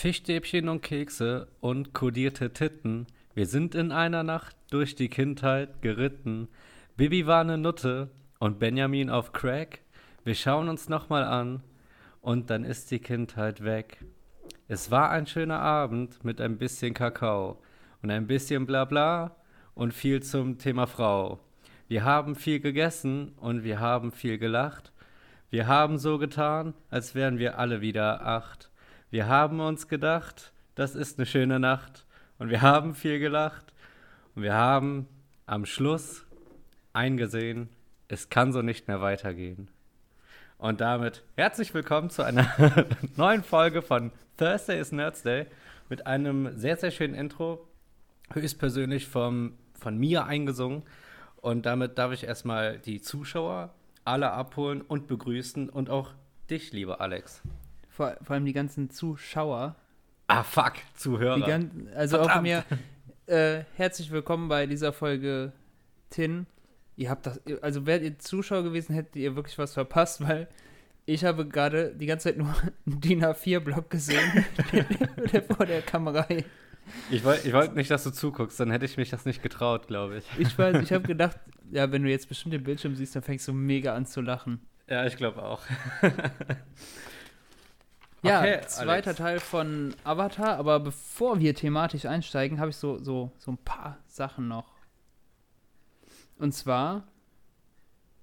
Fischstäbchen und Kekse und kodierte Titten. Wir sind in einer Nacht durch die Kindheit geritten. Bibi war ne Nutte und Benjamin auf Crack. Wir schauen uns nochmal an und dann ist die Kindheit weg. Es war ein schöner Abend mit ein bisschen Kakao und ein bisschen Blabla und viel zum Thema Frau. Wir haben viel gegessen und wir haben viel gelacht. Wir haben so getan, als wären wir alle wieder acht. Wir haben uns gedacht, das ist eine schöne Nacht. Und wir haben viel gelacht. Und wir haben am Schluss eingesehen, es kann so nicht mehr weitergehen. Und damit herzlich willkommen zu einer neuen Folge von Thursday is Nerds Day mit einem sehr, sehr schönen Intro, höchstpersönlich vom, von mir eingesungen. Und damit darf ich erstmal die Zuschauer alle abholen und begrüßen und auch dich, lieber Alex. Vor, vor allem die ganzen Zuschauer. Ah, fuck, Zuhörer. Ganzen, also Verdammt. auch von mir. Äh, herzlich willkommen bei dieser Folge Tin. Ihr habt das, also wärt ihr Zuschauer gewesen, hättet ihr wirklich was verpasst, weil ich habe gerade die ganze Zeit nur einen DIN A4-Block gesehen, der vor der Kamera. Ich wollte ich wollt nicht, dass du zuguckst, dann hätte ich mich das nicht getraut, glaube ich. Ich weiß, ich habe gedacht, ja, wenn du jetzt bestimmt den Bildschirm siehst, dann fängst du mega an zu lachen. Ja, ich glaube auch. Ja, Okay, zweiter Alex. Teil von Avatar, aber bevor wir thematisch einsteigen, habe ich so, so, so ein paar Sachen noch. Und zwar,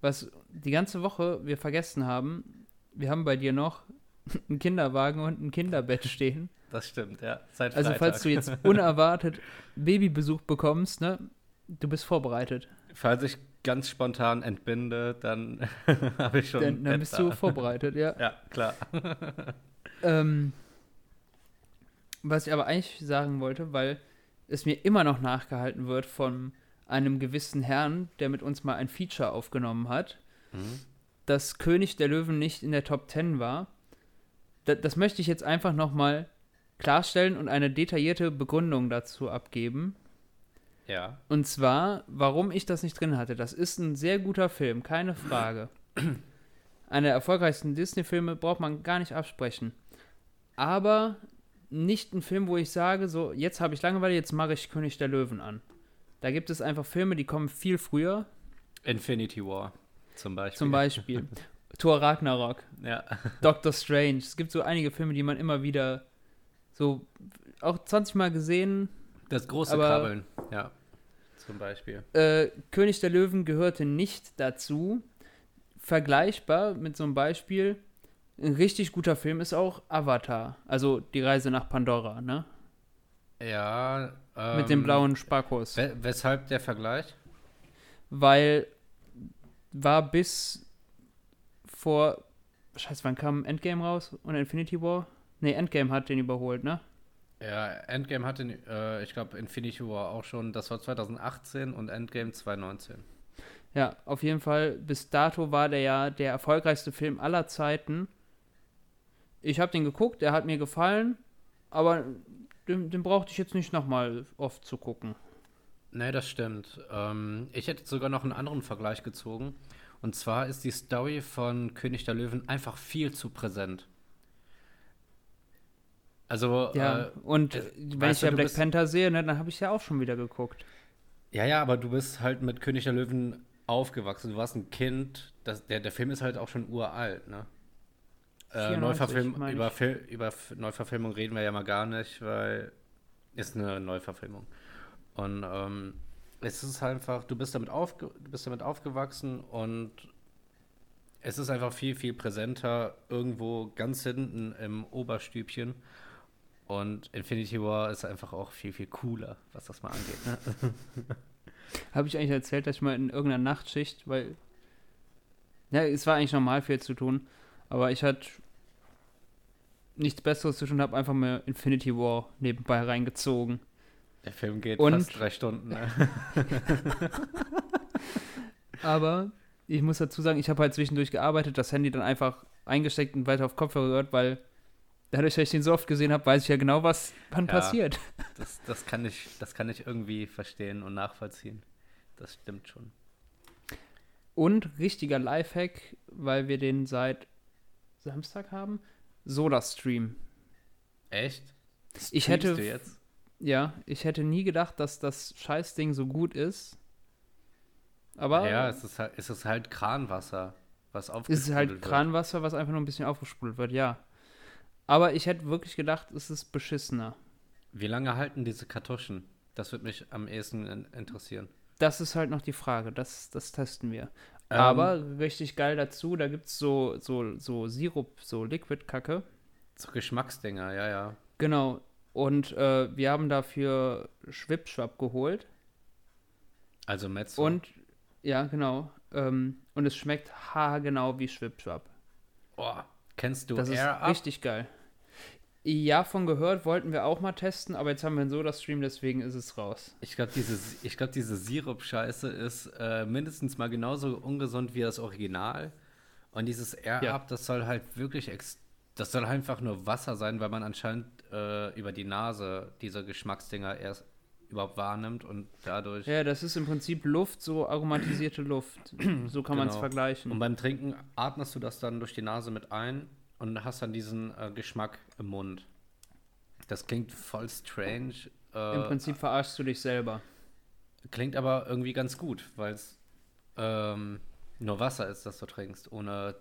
was die ganze Woche wir vergessen haben, wir haben bei dir noch einen Kinderwagen und ein Kinderbett stehen. Das stimmt, ja. Seit Also Freitag. falls du jetzt unerwartet Babybesuch bekommst, ne, du bist vorbereitet. Falls ich ganz spontan entbinde, dann habe ich schon. Dann, dann bist du vorbereitet, ja. Ja, klar. Ähm, was ich aber eigentlich sagen wollte, weil es mir immer noch nachgehalten wird von einem gewissen Herrn, der mit uns mal ein Feature aufgenommen hat, Mhm. dass König der Löwen nicht in der Top 10 war. Da, das möchte ich jetzt einfach nochmal klarstellen und eine detaillierte Begründung dazu abgeben. Ja. Und zwar, warum ich das nicht drin hatte. Das ist ein sehr guter Film, keine Frage. Einer der erfolgreichsten Disney-Filme braucht man gar nicht absprechen. Aber nicht ein Film, wo ich sage, so, jetzt habe ich Langeweile, jetzt mache ich König der Löwen an. Da gibt es einfach Filme, die kommen viel früher. Infinity War zum Beispiel. Zum Beispiel Thor Ragnarok, Ja. Doctor Strange. Es gibt so einige Filme, die man immer wieder so auch 20 Mal gesehen. Das große Aber- Krabbeln. Ja. Zum Beispiel. Äh, König der Löwen gehörte nicht dazu. Vergleichbar mit so einem Beispiel. Ein richtig guter Film ist auch Avatar. Also die Reise nach Pandora, ne? Ja. Ähm, mit dem blauen Sparkurs. We weshalb der Vergleich? Weil war bis vor. Scheiße, wann kam Endgame raus? Und Infinity War? Ne, Endgame hat den überholt, ne? Ja, Endgame hatte, äh, ich glaube, Infinity War auch schon. Das war 2018 und Endgame 2019. Ja, auf jeden Fall. Bis dato war der ja der erfolgreichste Film aller Zeiten. Ich habe den geguckt, der hat mir gefallen, aber den, den brauchte ich jetzt nicht nochmal oft zu gucken. Nee, das stimmt. Ähm, ich hätte sogar noch einen anderen Vergleich gezogen. Und zwar ist die Story von König der Löwen einfach viel zu präsent. Also, Ja, äh, und äh, wenn ich ja Black Panther sehe, ne, dann habe ich ja auch schon wieder geguckt. ja, ja, aber du bist halt mit König der Löwen aufgewachsen. Du warst ein Kind. Das, der, der Film ist halt auch schon uralt, ne? Äh, 94, Neuverfilm, über. Fil über Neuverfilmung reden wir ja mal gar nicht, weil ist eine Neuverfilmung. Und ähm, es ist einfach, du bist damit aufge du bist damit aufgewachsen und es ist einfach viel, viel präsenter irgendwo ganz hinten im Oberstübchen. Und Infinity War ist einfach auch viel, viel cooler, was das mal angeht. Ne? Habe ich eigentlich erzählt, dass ich mal in irgendeiner Nachtschicht, weil. Ja, es war eigentlich normal viel zu tun, aber ich hatte nichts Besseres zu tun, habe einfach mal Infinity War nebenbei reingezogen. Der Film geht Und- fast drei Stunden. Ne? Aber ich muss dazu sagen, ich habe halt zwischendurch gearbeitet, das Handy dann einfach eingesteckt und weiter auf Kopfhörer gehört, weil dadurch, dass ich den so oft gesehen habe, weiß ich ja genau, was wann Ja. passiert. Das, das, kann ich, das kann ich irgendwie verstehen und nachvollziehen. Das stimmt schon. Und richtiger Lifehack, weil wir den seit Samstag haben, Soda Stream. Echt? Ich Streamst hätte- du jetzt? Ja, ich hätte nie gedacht, dass das Scheißding so gut ist. Aber Ja, es ist halt, es ist halt Kranwasser, was es ist aufgesprudelt halt wird. Kranwasser, was einfach nur ein bisschen aufgesprudelt wird, ja. Aber ich hätte wirklich gedacht, es ist beschissener. Wie lange halten diese Kartuschen? Das würde mich am ehesten in interessieren. Das ist halt noch die Frage, das, das testen wir. Ähm, Aber richtig geil dazu, da gibt es so, so, so Sirup, so Liquid-Kacke. So Geschmacksdinger, ja, ja. Genau. Und äh, wir haben dafür Schwipschwapp geholt. Also Mezzo. Und, ja, genau. Ähm, und es schmeckt haargenau wie Schwipschwapp. oh, kennst du Das ist Air Up? richtig geil. Ja, von gehört, wollten wir auch mal testen, aber jetzt haben wir einen Soda-Stream, deswegen ist es raus. Ich glaube, diese, ich glaub, diese Sirup-Scheiße ist äh, mindestens mal genauso ungesund wie das Original. Und dieses Air Ja. Das soll halt wirklich, ex das soll einfach nur Wasser sein, weil man anscheinend äh, über die Nase diese Geschmacksdinger erst überhaupt wahrnimmt und dadurch. Ja, das ist im Prinzip Luft, so aromatisierte Luft. So kann man es Genau. vergleichen. Und beim Trinken atmest du das dann durch die Nase mit ein und hast dann diesen äh, Geschmack im Mund. Das klingt voll strange. Äh, Im Prinzip verarschst du dich selber. Klingt aber irgendwie ganz gut, weil es ähm, nur Wasser ist, das du trinkst, ohne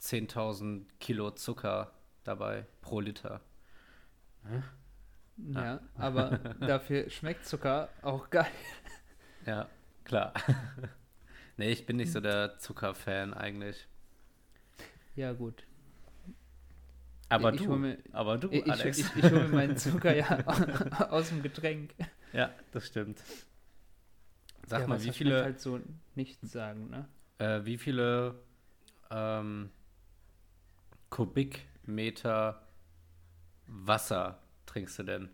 10.000 Kilo Zucker dabei pro Liter. Ja, aber dafür schmeckt Zucker auch geil. Ja, klar. nee, ich bin nicht so der Zuckerfan eigentlich. Ja, gut. Aber Ich du, mir- aber du, Ich, ich, Alex. ich, ich hole mir meinen Zucker ja aus dem Getränk. ja, das stimmt. Sag ja, mal, wie viele, halt so nichts sagen, ne? äh, wie viele ähm, Kubikmeter Wasser trinkst du denn?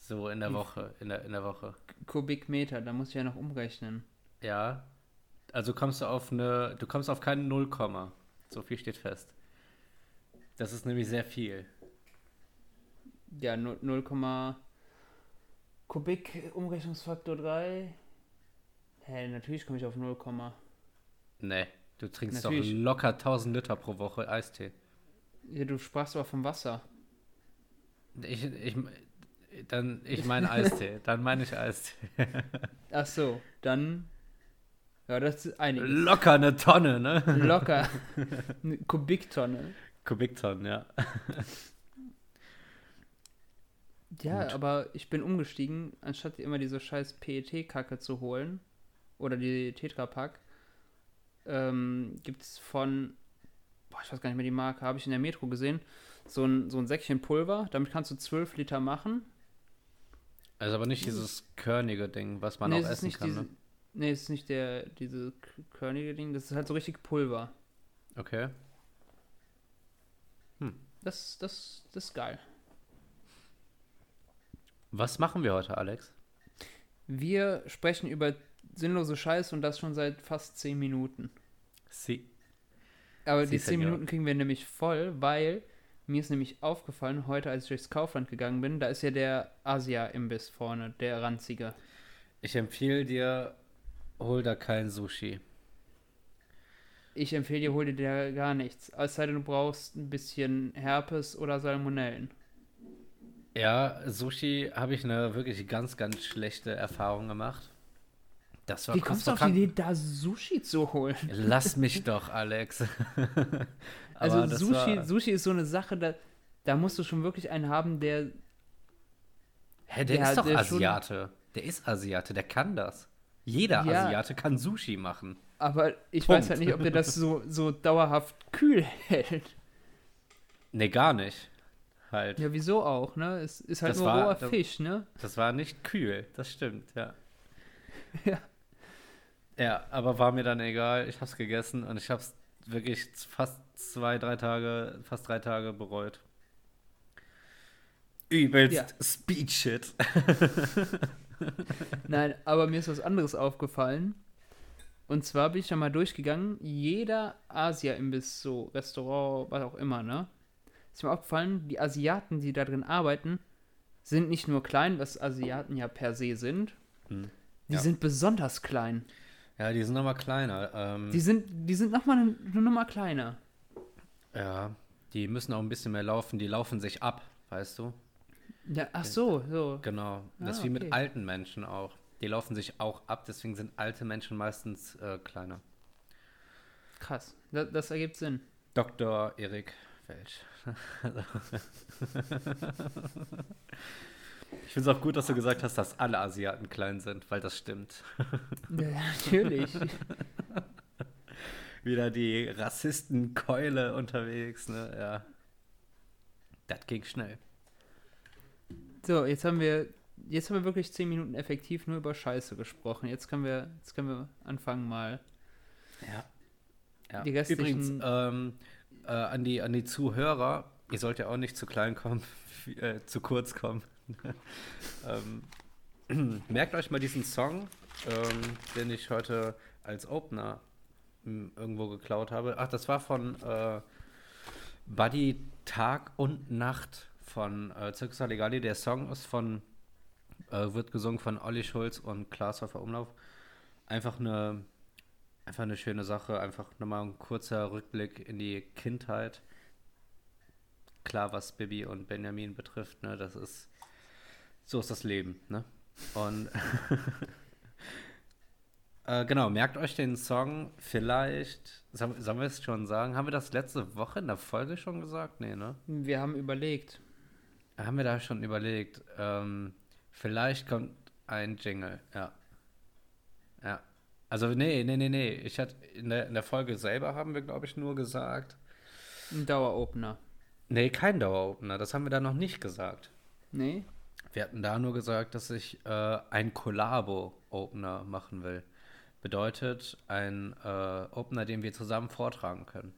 So in der Woche, in der, in der Woche. Kubikmeter, da muss ich ja noch umrechnen. Ja. Also kommst du auf eine, du kommst auf keinen Nullkomma. So viel steht fest. Das ist nämlich sehr viel. Ja, 0, 0, Kubik Umrechnungsfaktor 3. Hä, natürlich komme ich auf 0, Nee, du trinkst Natürlich. doch locker 1000 Liter pro Woche Eistee. ja, du sprachst aber vom Wasser. Ich, ich, dann, ich meine Eistee. dann meine ich Eistee. Ach so, dann. Ja, das ist einiges. Locker eine Tonne, ne? Locker. Eine Kubiktonne. Kubiktonnen, ja. Ja, Gut. aber ich bin umgestiegen, anstatt immer diese scheiß PET-Kacke zu holen oder die Tetra Pak, ähm, gibt es von, boah, ich weiß gar nicht mehr die Marke, habe ich in der Metro gesehen, so ein, so ein Säckchen Pulver, damit kannst du 12 Liter machen. Also aber nicht dieses körnige Ding, was man nee, auch es ist essen nicht kann, diese, ne? nee, es ist nicht der, diese körnige Ding, das ist halt so richtig Pulver. Okay. Das, das, das ist geil. Was machen wir heute, Alex? Wir sprechen über sinnlose Scheiße und das schon seit fast 10 Minuten. Sie. Aber Sie, die 10 Senor. Minuten kriegen wir nämlich voll, weil mir ist nämlich aufgefallen, heute als ich durchs Kaufland gegangen bin, da ist ja der Asia-Imbiss vorne, der ranzige. Ich empfehle dir, hol da kein Sushi. Ich empfehle dir, hol dir da gar nichts. Es sei denn, du brauchst ein bisschen Herpes oder Salmonellen. Ja, Sushi habe ich eine wirklich ganz, ganz schlechte Erfahrung gemacht. Das war Wie kommst du auf die Idee, da Sushi zu holen? Lass mich doch, Alex. Also Sushi, war- Sushi ist so eine Sache, da, da musst du schon wirklich einen haben, der Hä, der Ja, ist doch der schon- Asiate. Der ist Asiate, der kann das. Jeder Ja. Asiate kann Sushi machen. Aber ich Punkt. weiß halt nicht, ob der das so, so dauerhaft kühl hält. Nee, gar nicht. Halt. Ja, wieso auch, ne? Es ist halt Das nur war- roher das- Fisch, ne? Das war nicht kühl, das stimmt, ja. Ja. Ja, aber war mir dann egal. Ich hab's gegessen und ich hab's wirklich fast zwei, drei Tage, fast drei Tage bereut. Übelst Ja. Speed Shit. Nein, aber mir ist was anderes aufgefallen. Und zwar bin ich da mal durchgegangen. Jeder Asia-Imbiss, so Restaurant, was auch immer, ne? Ist mir aufgefallen, die Asiaten, die da drin arbeiten, sind nicht nur klein, was Asiaten ja per se sind. Hm. Die Ja. sind besonders klein. Ja, die sind nochmal kleiner. Ähm, Die sind, die sind nochmal eine, eine Nummer kleiner. ja, die müssen auch ein bisschen mehr laufen. Die laufen sich ab. weißt du? Ja, ach so, so. Genau. Das Ah, ist wie mit okay. alten Menschen auch. Die laufen sich auch ab, deswegen sind alte Menschen meistens äh, kleiner. Krass. Das, das ergibt Sinn. Dr. Erik Welch. ich finde es auch gut, dass du gesagt hast, dass alle Asiaten klein sind, weil das stimmt. Ja, natürlich. Wieder die Rassistenkeule unterwegs, ne? Ja. Das ging schnell. so, jetzt haben wir. Jetzt haben wir wirklich zehn Minuten effektiv nur über Scheiße gesprochen. Jetzt können wir, jetzt können wir anfangen mal. Ja. ja. Die restlichen- Übrigens, ähm, äh, an, die, an die Zuhörer, ihr sollt ja auch nicht zu klein kommen, äh, zu kurz kommen. ähm, merkt euch mal diesen Song, ähm, den ich heute als Opener m, irgendwo geklaut habe. Ach, das war von äh, Buddy Tag und Nacht von äh, Circus Halligalli. Der Song ist von, äh, wird gesungen von Olli Schulz und Klaas Häufer Umlauf. Einfach eine Einfach eine schöne Sache, einfach nochmal ein kurzer Rückblick in die Kindheit. Klar, was Bibi und Benjamin betrifft, ne, das ist, so ist das Leben, ne? Und äh, genau, merkt euch den Song vielleicht, sollen, sollen wir es schon sagen? Haben wir das letzte Woche in der Folge schon gesagt? Nee, ne? Wir haben überlegt. Haben wir da schon überlegt. Ähm, vielleicht kommt ein Jingle, ja. Ja. Also, nee, nee, nee, nee. Ich hatte in der, in der Folge selber haben wir, glaube ich, nur gesagt. Ein Daueropener. Nee, kein Daueropener. Das haben wir da noch nicht gesagt. Nee? Wir hatten da nur gesagt, dass ich äh, ein Collabo-Opener machen will. Bedeutet ein äh, Opener, den wir zusammen vortragen können.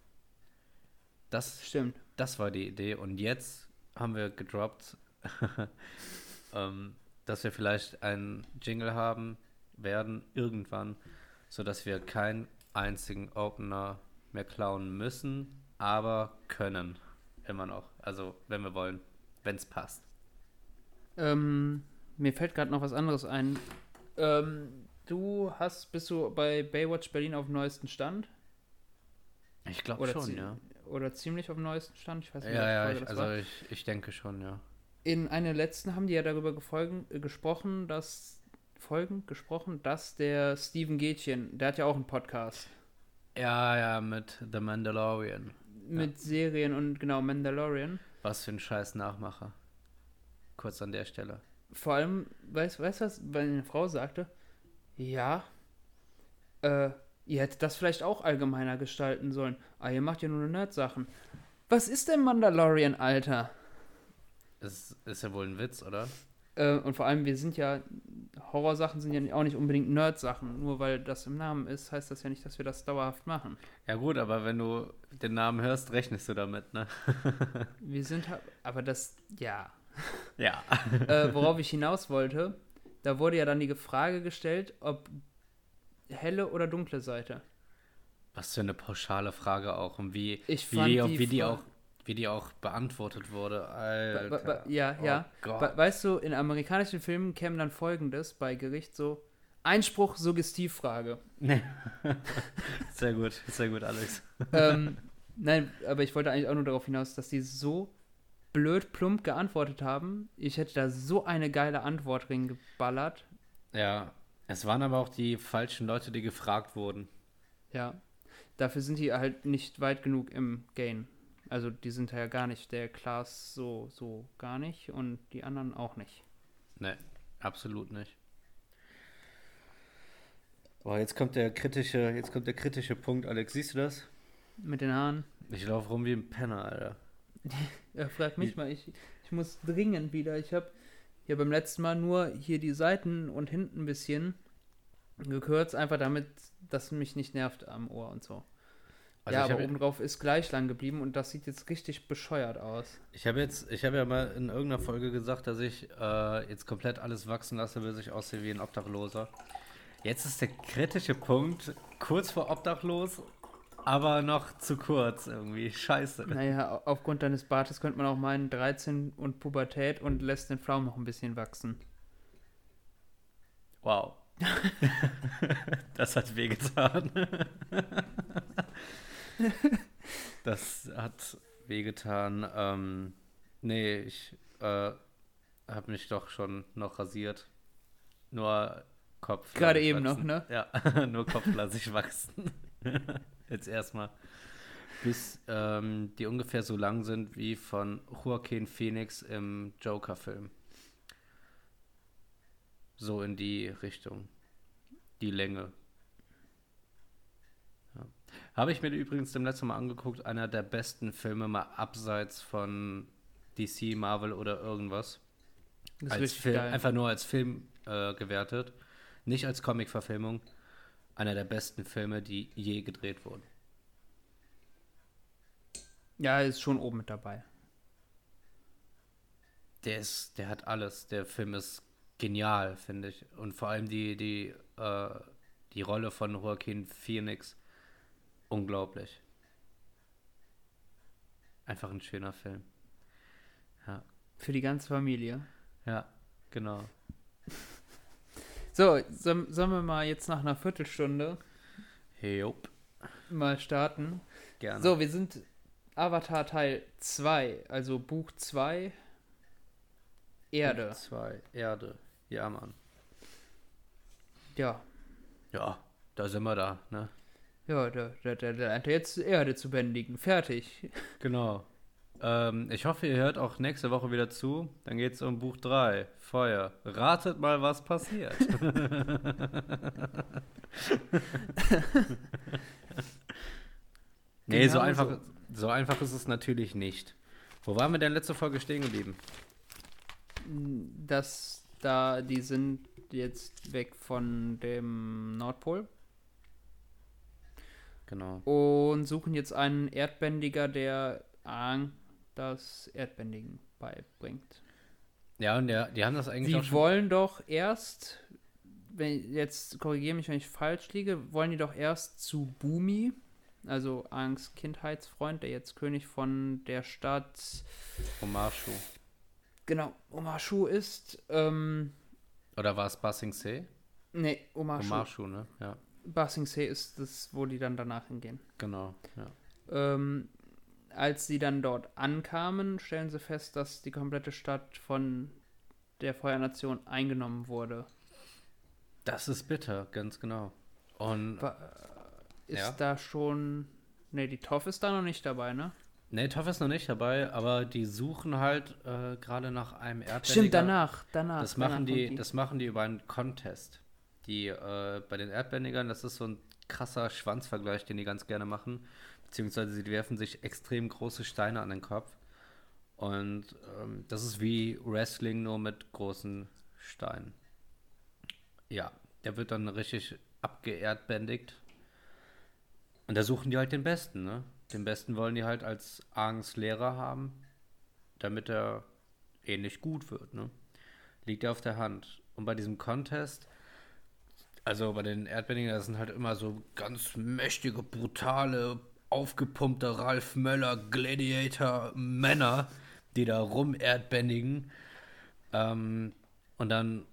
Das Stimmt. Das war die Idee. Und jetzt haben wir gedroppt, ähm, dass wir vielleicht einen Jingle haben werden, irgendwann, sodass wir keinen einzigen Opener mehr klauen müssen, aber können. Immer noch. Also, wenn wir wollen. Wenn es passt. Ähm, mir fällt gerade noch was anderes ein. Ähm, du hast, bist du bei Baywatch Berlin auf dem neuesten Stand? Ich glaube schon, ja. Oder ziemlich auf dem neuesten Stand? Ich weiß nicht, Ja, ja, ich, das also war. ich, ich denke schon, ja. In einer letzten haben die ja darüber gefolgen, äh, gesprochen, dass Folgen gesprochen, dass der Steven Gätchen, der hat ja auch einen Podcast Ja, ja, mit The Mandalorian. mit Serien und genau Mandalorian. Was für ein scheiß Nachmacher. Kurz an der Stelle. Vor allem, weißt du, weißt, was meine Frau sagte? Ja, äh, ihr hättet das vielleicht auch allgemeiner gestalten sollen. Ah, ihr macht ja nur Nerd-Sachen. Was ist denn Mandalorian, Alter? Das ist ja wohl ein Witz, oder? Äh, und vor allem, wir sind ja, Horrorsachen sind ja auch nicht unbedingt Nerd-Sachen. Nur weil das im Namen ist, heißt das ja nicht, dass wir das dauerhaft machen. Ja gut, aber wenn du den Namen hörst, rechnest du damit, ne? Wir sind, ha- aber das, ja. Ja. äh, worauf ich hinaus wollte, da wurde ja dann die Frage gestellt, ob helle oder dunkle Seite. Was für eine pauschale Frage auch und wie, Ich wie, die, wie, die auch, wie die auch beantwortet wurde. Alter. ba- ba- ja, Oh ja. Gott. We- Weißt du, in amerikanischen Filmen käme dann folgendes bei Gericht so: Einspruch, Suggestivfrage. sehr gut, sehr gut, Alex. ähm, nein, aber ich wollte eigentlich auch nur darauf hinaus, dass die so blöd plump geantwortet haben. Ich hätte da so eine geile Antwort reingeballert. Ja, es waren aber auch die falschen Leute, die gefragt wurden. Ja. Dafür sind die halt nicht weit genug im Gain. Also die sind ja gar nicht. Der Klaas so, so gar nicht und die anderen auch nicht. Ne, absolut nicht. Boah, jetzt kommt der kritische, jetzt kommt der kritische Punkt, Alex. Siehst du das? Mit den Haaren. Ich laufe rum wie ein Penner, Alter. Ja, frag mich mal, ich, ich muss dringend wieder. Ich habe ja beim letzten Mal nur hier die Seiten und hinten ein bisschen gekürzt, einfach damit das mich nicht nervt am Ohr und so. Also ja, aber hab- obendrauf ist gleich lang geblieben und das sieht jetzt richtig bescheuert aus. Ich habe jetzt, ich habe ja mal in irgendeiner Folge gesagt, dass ich äh, jetzt komplett alles wachsen lasse, bis ich aussehe wie ein Obdachloser. Jetzt ist der kritische Punkt kurz vor obdachlos, aber noch zu kurz irgendwie. Scheiße. Naja, au- aufgrund deines Bartes könnte man auch meinen 13 und Pubertät und lässt den Pflaumen noch ein bisschen wachsen. Wow. das hat wehgetan. das hat wehgetan. Ähm, Nee, ich äh, habe mich doch schon noch rasiert. Nur Kopf. Gerade eben noch, wachsen. ne? Ja, nur Kopf lasse ich wachsen. Jetzt erstmal. Bis ähm, die ungefähr so lang sind wie von Joaquin Phoenix im Joker-Film. So in die Richtung. Die Länge. Ja. Habe ich mir übrigens dem letzten Mal angeguckt, einer der besten Filme mal abseits von DC, Marvel oder irgendwas. Das ist als Film, einfach nur als Film äh, gewertet, nicht als Comic-Verfilmung. Einer der besten Filme, die je gedreht wurden. Ja, ist schon oben mit dabei. Der ist, der hat alles. Der Film ist genial, finde ich. Und vor allem die, die, äh, die Rolle von Joaquin Phoenix, unglaublich. Einfach ein schöner Film. Ja, Für die ganze Familie. ja, genau. So, sollen, wir mal jetzt nach einer Viertelstunde Jupp, mal starten? gerne. So, wir sind Avatar Teil 2, also Buch 2, Erde. Zwei, Erde. Ja, Mann. Ja, Ja, da sind wir da, ne? Ja, der, der, der, der lernt jetzt Erde zu bändigen. Fertig. Genau. Ähm, ich hoffe, ihr hört auch nächste Woche wieder zu. Dann geht es um Buch 3, Feuer. Ratet mal, was passiert. nee, so Genau einfach, so. so einfach ist es natürlich nicht. Wo waren wir denn letzte Folge stehen geblieben? dass da, die sind jetzt weg von dem Nordpol Genau. und suchen jetzt einen Erdbändiger, der Aang das Erdbändigen beibringt. Ja, und der, die haben das eigentlich Die wollen doch erst, wenn, jetzt korrigiere mich, wenn ich falsch liege, wollen die doch erst zu Bumi, also Aangs Kindheitsfreund, der jetzt König von der Stadt, Omarshu. genau, Omashu ist. Ähm, Oder war es Basing See? nee, Omashu. Omarshu, ne? Ja, Ba Sing Se ist das, wo die dann danach hingehen. genau. Ja. Ähm, als sie dann dort ankamen, stellen sie fest, dass die komplette Stadt von der Feuernation eingenommen wurde. Das ist bitter, ganz genau. Und Wa- Ist Ja. da schon. Ne, die Toff ist da noch nicht dabei, ne? Nee, Toff ist noch nicht dabei, aber die suchen halt äh, gerade nach einem Erdbändiger. Stimmt, danach, danach. Das machen, kommt die, das machen die über einen Contest. Die äh, bei den Erdbändigern, das ist so ein krasser Schwanzvergleich, den die ganz gerne machen. Beziehungsweise sie werfen sich extrem große Steine an den Kopf. Und ähm, das ist wie Wrestling nur mit großen Steinen. Ja, der wird dann richtig abgeerdbändigt. Und da suchen die halt den Besten, ne? Den Besten wollen die halt als Aangs Lehrer haben, damit er ähnlich gut wird, ne? Liegt ja auf der Hand. Und bei diesem Contest, also bei den Erdbändigern, das sind halt immer so ganz mächtige, brutale, aufgepumpte Ralf Möller Gladiator Männer, die da rum erdbändigen. Ähm, und dann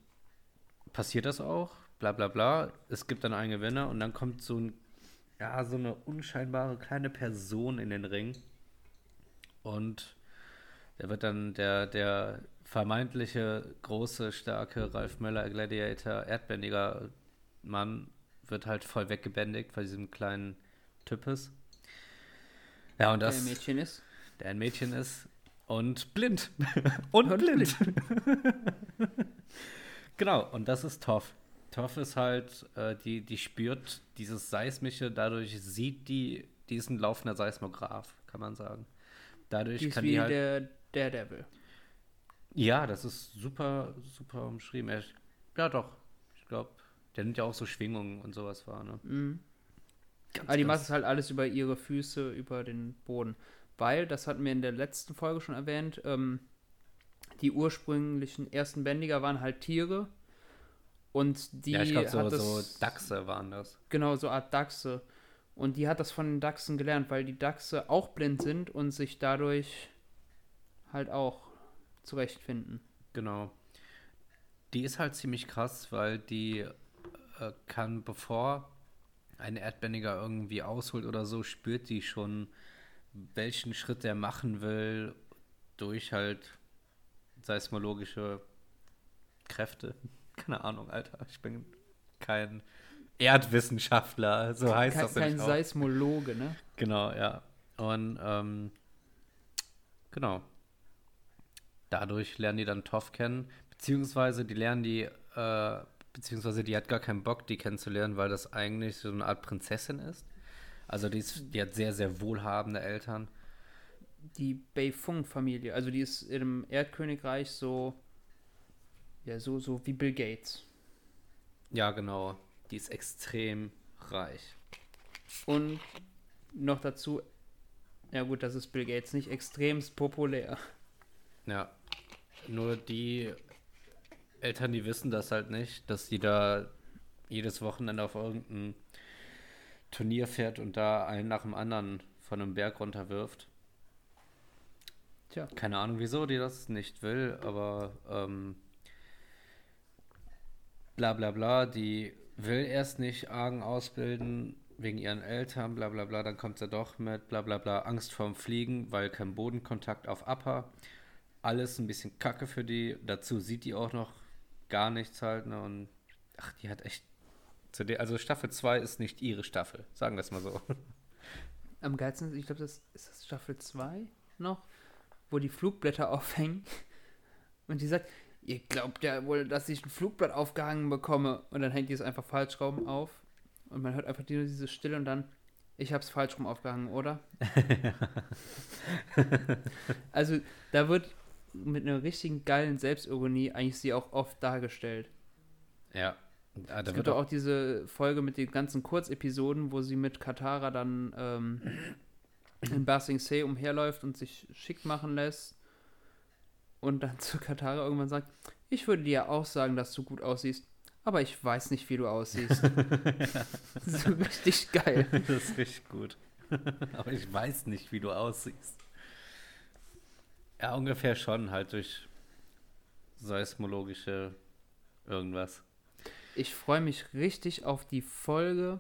passiert das auch, bla bla bla. Es gibt dann einen Gewinner und dann kommt so ein, ja, so eine unscheinbare kleine Person in den Ring. Und der wird dann der, der vermeintliche große, starke Ralf Möller Gladiator Erdbändiger Mann wird halt voll weggebändigt von diesem kleinen Types. Ja, und der das, Mädchen ist. der ein Mädchen ist und blind. und, Und blind. genau, und das ist Toff. Toff ist halt, äh, die, die spürt dieses Seismische, dadurch sieht die, die ist ein laufender Seismograph, kann man sagen. Dadurch Die kann wie die halt. der Daredevil. Ja, das ist super, super umschrieben. Ja, doch. Ich glaube, der nimmt ja auch so Schwingungen und sowas wahr, ne? Mhm. Ganz, Aber die ganz- macht es halt alles über ihre Füße, über den Boden. Weil, das hatten wir in der letzten Folge schon erwähnt, ähm, die ursprünglichen ersten Bändiger waren halt Tiere. Und die ja, ich glaube, so, so Dachse waren das. Genau, so Art Dachse. Und die hat das von den Dachsen gelernt, weil die Dachse auch blind sind und sich dadurch halt auch zurechtfinden. Genau. Die ist halt ziemlich krass, weil die äh, kann, bevor ein Erdbändiger irgendwie ausholt oder so, spürt die schon, welchen Schritt er machen will, durch halt seismologische Kräfte. Keine Ahnung, Alter. Ich bin kein Erdwissenschaftler, so heißt kein, das kein auch. Seismologe, ne? Genau, ja. Und ähm, genau. Dadurch lernen die dann Toff kennen, beziehungsweise die lernen die, äh, beziehungsweise die hat gar keinen Bock, die kennenzulernen, weil das eigentlich so eine Art Prinzessin ist. Also die, ist, die hat sehr, sehr wohlhabende Eltern. Die Beifung-Familie, also die ist im Erdkönigreich so, ja, so, so wie Bill Gates. Ja, genau. Die ist extrem reich. Und noch dazu, ja gut, das ist Bill Gates nicht extremst populär. Ja. Nur die Eltern, die wissen das halt nicht, dass die da jedes Wochenende auf irgendein Turnier fährt und da einen nach dem anderen von einem Berg runterwirft. Tja. Keine Ahnung, wieso die das nicht will, aber ähm, bla bla bla, die will erst nicht Argen ausbilden wegen ihren Eltern, bla bla bla, dann kommt sie doch mit, bla bla bla, Angst vorm Fliegen, weil kein Bodenkontakt auf Upper. Alles ein bisschen kacke für die. Dazu sieht die auch noch gar nichts halt, ne? Und ach, die hat echt. Zu der, also Staffel 2 ist nicht ihre Staffel, sagen wir es mal so. Am geilsten, ist, ich glaube, das ist das Staffel 2 noch, wo die Flugblätter aufhängen. Und die sagt, ihr glaubt ja wohl, dass ich ein Flugblatt aufgehangen bekomme. Und dann hängt die es einfach falsch rum auf. Und man hört einfach nur diese Stille und dann, ich habe es falsch rum aufgehangen, oder? also da wird mit einer richtigen geilen Selbstironie eigentlich sie auch oft dargestellt. Ja. Ah, da Es gibt auch, auch diese Folge mit den ganzen Kurzepisoden, wo sie mit Katara dann ähm, in Ba Sing Se umherläuft und sich schick machen lässt. Und dann zu Katara irgendwann sagt, ich würde dir auch sagen, dass du gut aussiehst, aber ich weiß nicht, wie du aussiehst. so richtig geil. Das ist richtig gut. Aber ich weiß nicht, wie du aussiehst. Ja, ungefähr schon, halt durch seismologische irgendwas. Ich freue mich richtig auf die Folge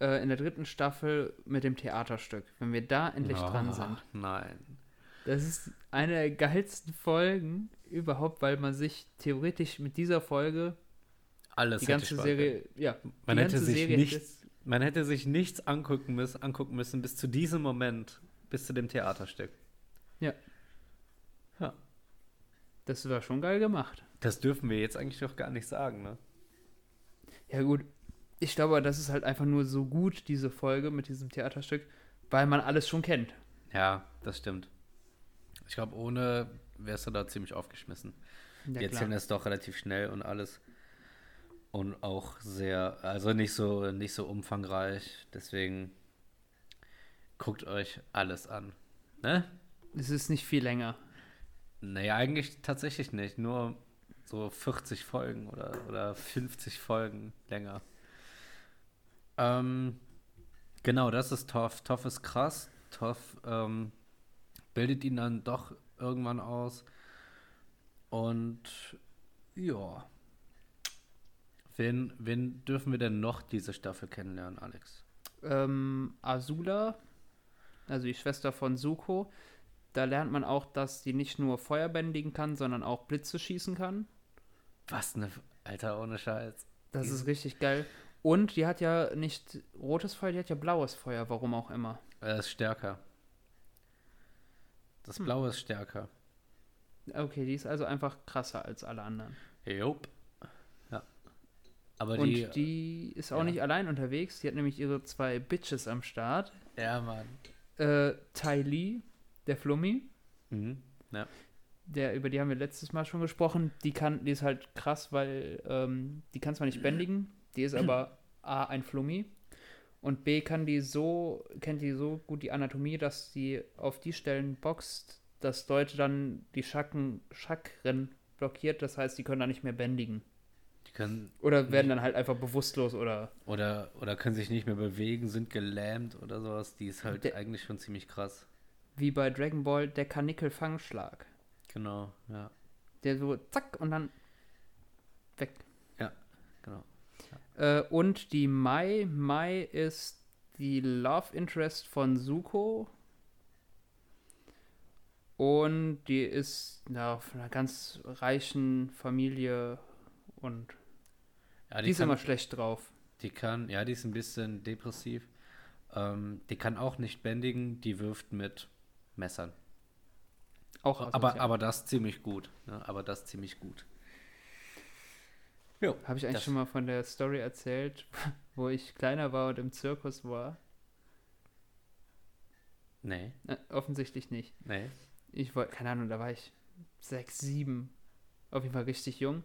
äh, in der dritten Staffel mit dem Theaterstück, wenn wir da endlich dran Oh, sind. Nein. Das ist eine der geilsten Folgen überhaupt, weil man sich theoretisch mit dieser Folge Alles die ganze. Serie, ja, Man die hätte ganze sich Serie nicht- Man hätte sich nichts angucken müssen, angucken müssen bis zu diesem Moment, bis zu dem Theaterstück. Ja. Ja. Das war schon geil gemacht. Das dürfen wir jetzt eigentlich doch gar nicht sagen, ne? Ja gut, ich glaube, das ist halt einfach nur so gut, diese Folge mit diesem Theaterstück, weil man alles schon kennt. Ja, das stimmt. Ich glaube, ohne wärst du da ziemlich aufgeschmissen. Ja, Die erzählen das doch relativ schnell und alles. Und auch sehr, also nicht so, nicht so umfangreich. Deswegen guckt euch alles an. Ne? Es ist nicht viel länger. Naja, eigentlich tatsächlich nicht. Nur so 40 Folgen oder, oder 50 Folgen länger. Ähm, genau, das ist Toff. Toff ist krass. Toff ähm, bildet ihn dann doch irgendwann aus. Und ja. Wen, wen dürfen wir denn noch diese Staffel kennenlernen, Alex? Ähm, Azula, also die Schwester von Suko, da lernt man auch, dass die nicht nur Feuer bändigen kann, sondern auch Blitze schießen kann. Was ne, Alter, ohne Scheiß. Das Die- ist richtig geil. Und die hat ja nicht rotes Feuer, die hat ja blaues Feuer, warum auch immer. Er ist stärker. Das Hm. Blaue ist stärker. Okay, die ist also einfach krasser als alle anderen. Jupp. Ja. Aber Und die, die, ist auch ja. nicht allein unterwegs. Die hat nämlich ihre zwei Bitches am Start. Ja, Mann. Äh, Tai Lee, der Flummi, Mhm. Ja. der, über die haben wir letztes Mal schon gesprochen. Die kann, die ist halt krass, weil ähm, die kann zwar nicht bändigen, die ist aber A, ein Flummi. Und B kann die so, kennt die so gut die Anatomie, dass die auf die Stellen boxt, dass Leute dann die Schacken, Chakren blockiert. Das heißt, die können dann nicht mehr bändigen. Die können Oder werden dann halt einfach bewusstlos oder. oder, oder können sich nicht mehr bewegen, sind gelähmt oder sowas. Die ist halt Der- eigentlich schon ziemlich krass. Wie bei Dragon Ball der Karnickel-Fangschlag. Genau, ja. Der so zack und dann weg. Genau. Äh, und die Mai. Mai ist die Love Interest von Suko. Und die ist na, von einer ganz reichen Familie und Ja, die, ist kann, immer schlecht drauf. Die kann, ja, die ist ein bisschen depressiv. Ähm, die kann auch nicht bändigen, die wirft mit Messern. Auch Aber, asozial. aber das ziemlich gut. Ne? Aber das ziemlich gut. Jo, Habe ich eigentlich das- schon mal von der Story erzählt, wo ich kleiner war und im Zirkus war? Nee, Äh, offensichtlich nicht. nee. Ich wollte, keine Ahnung, da war ich sechs, sieben, auf jeden Fall richtig jung.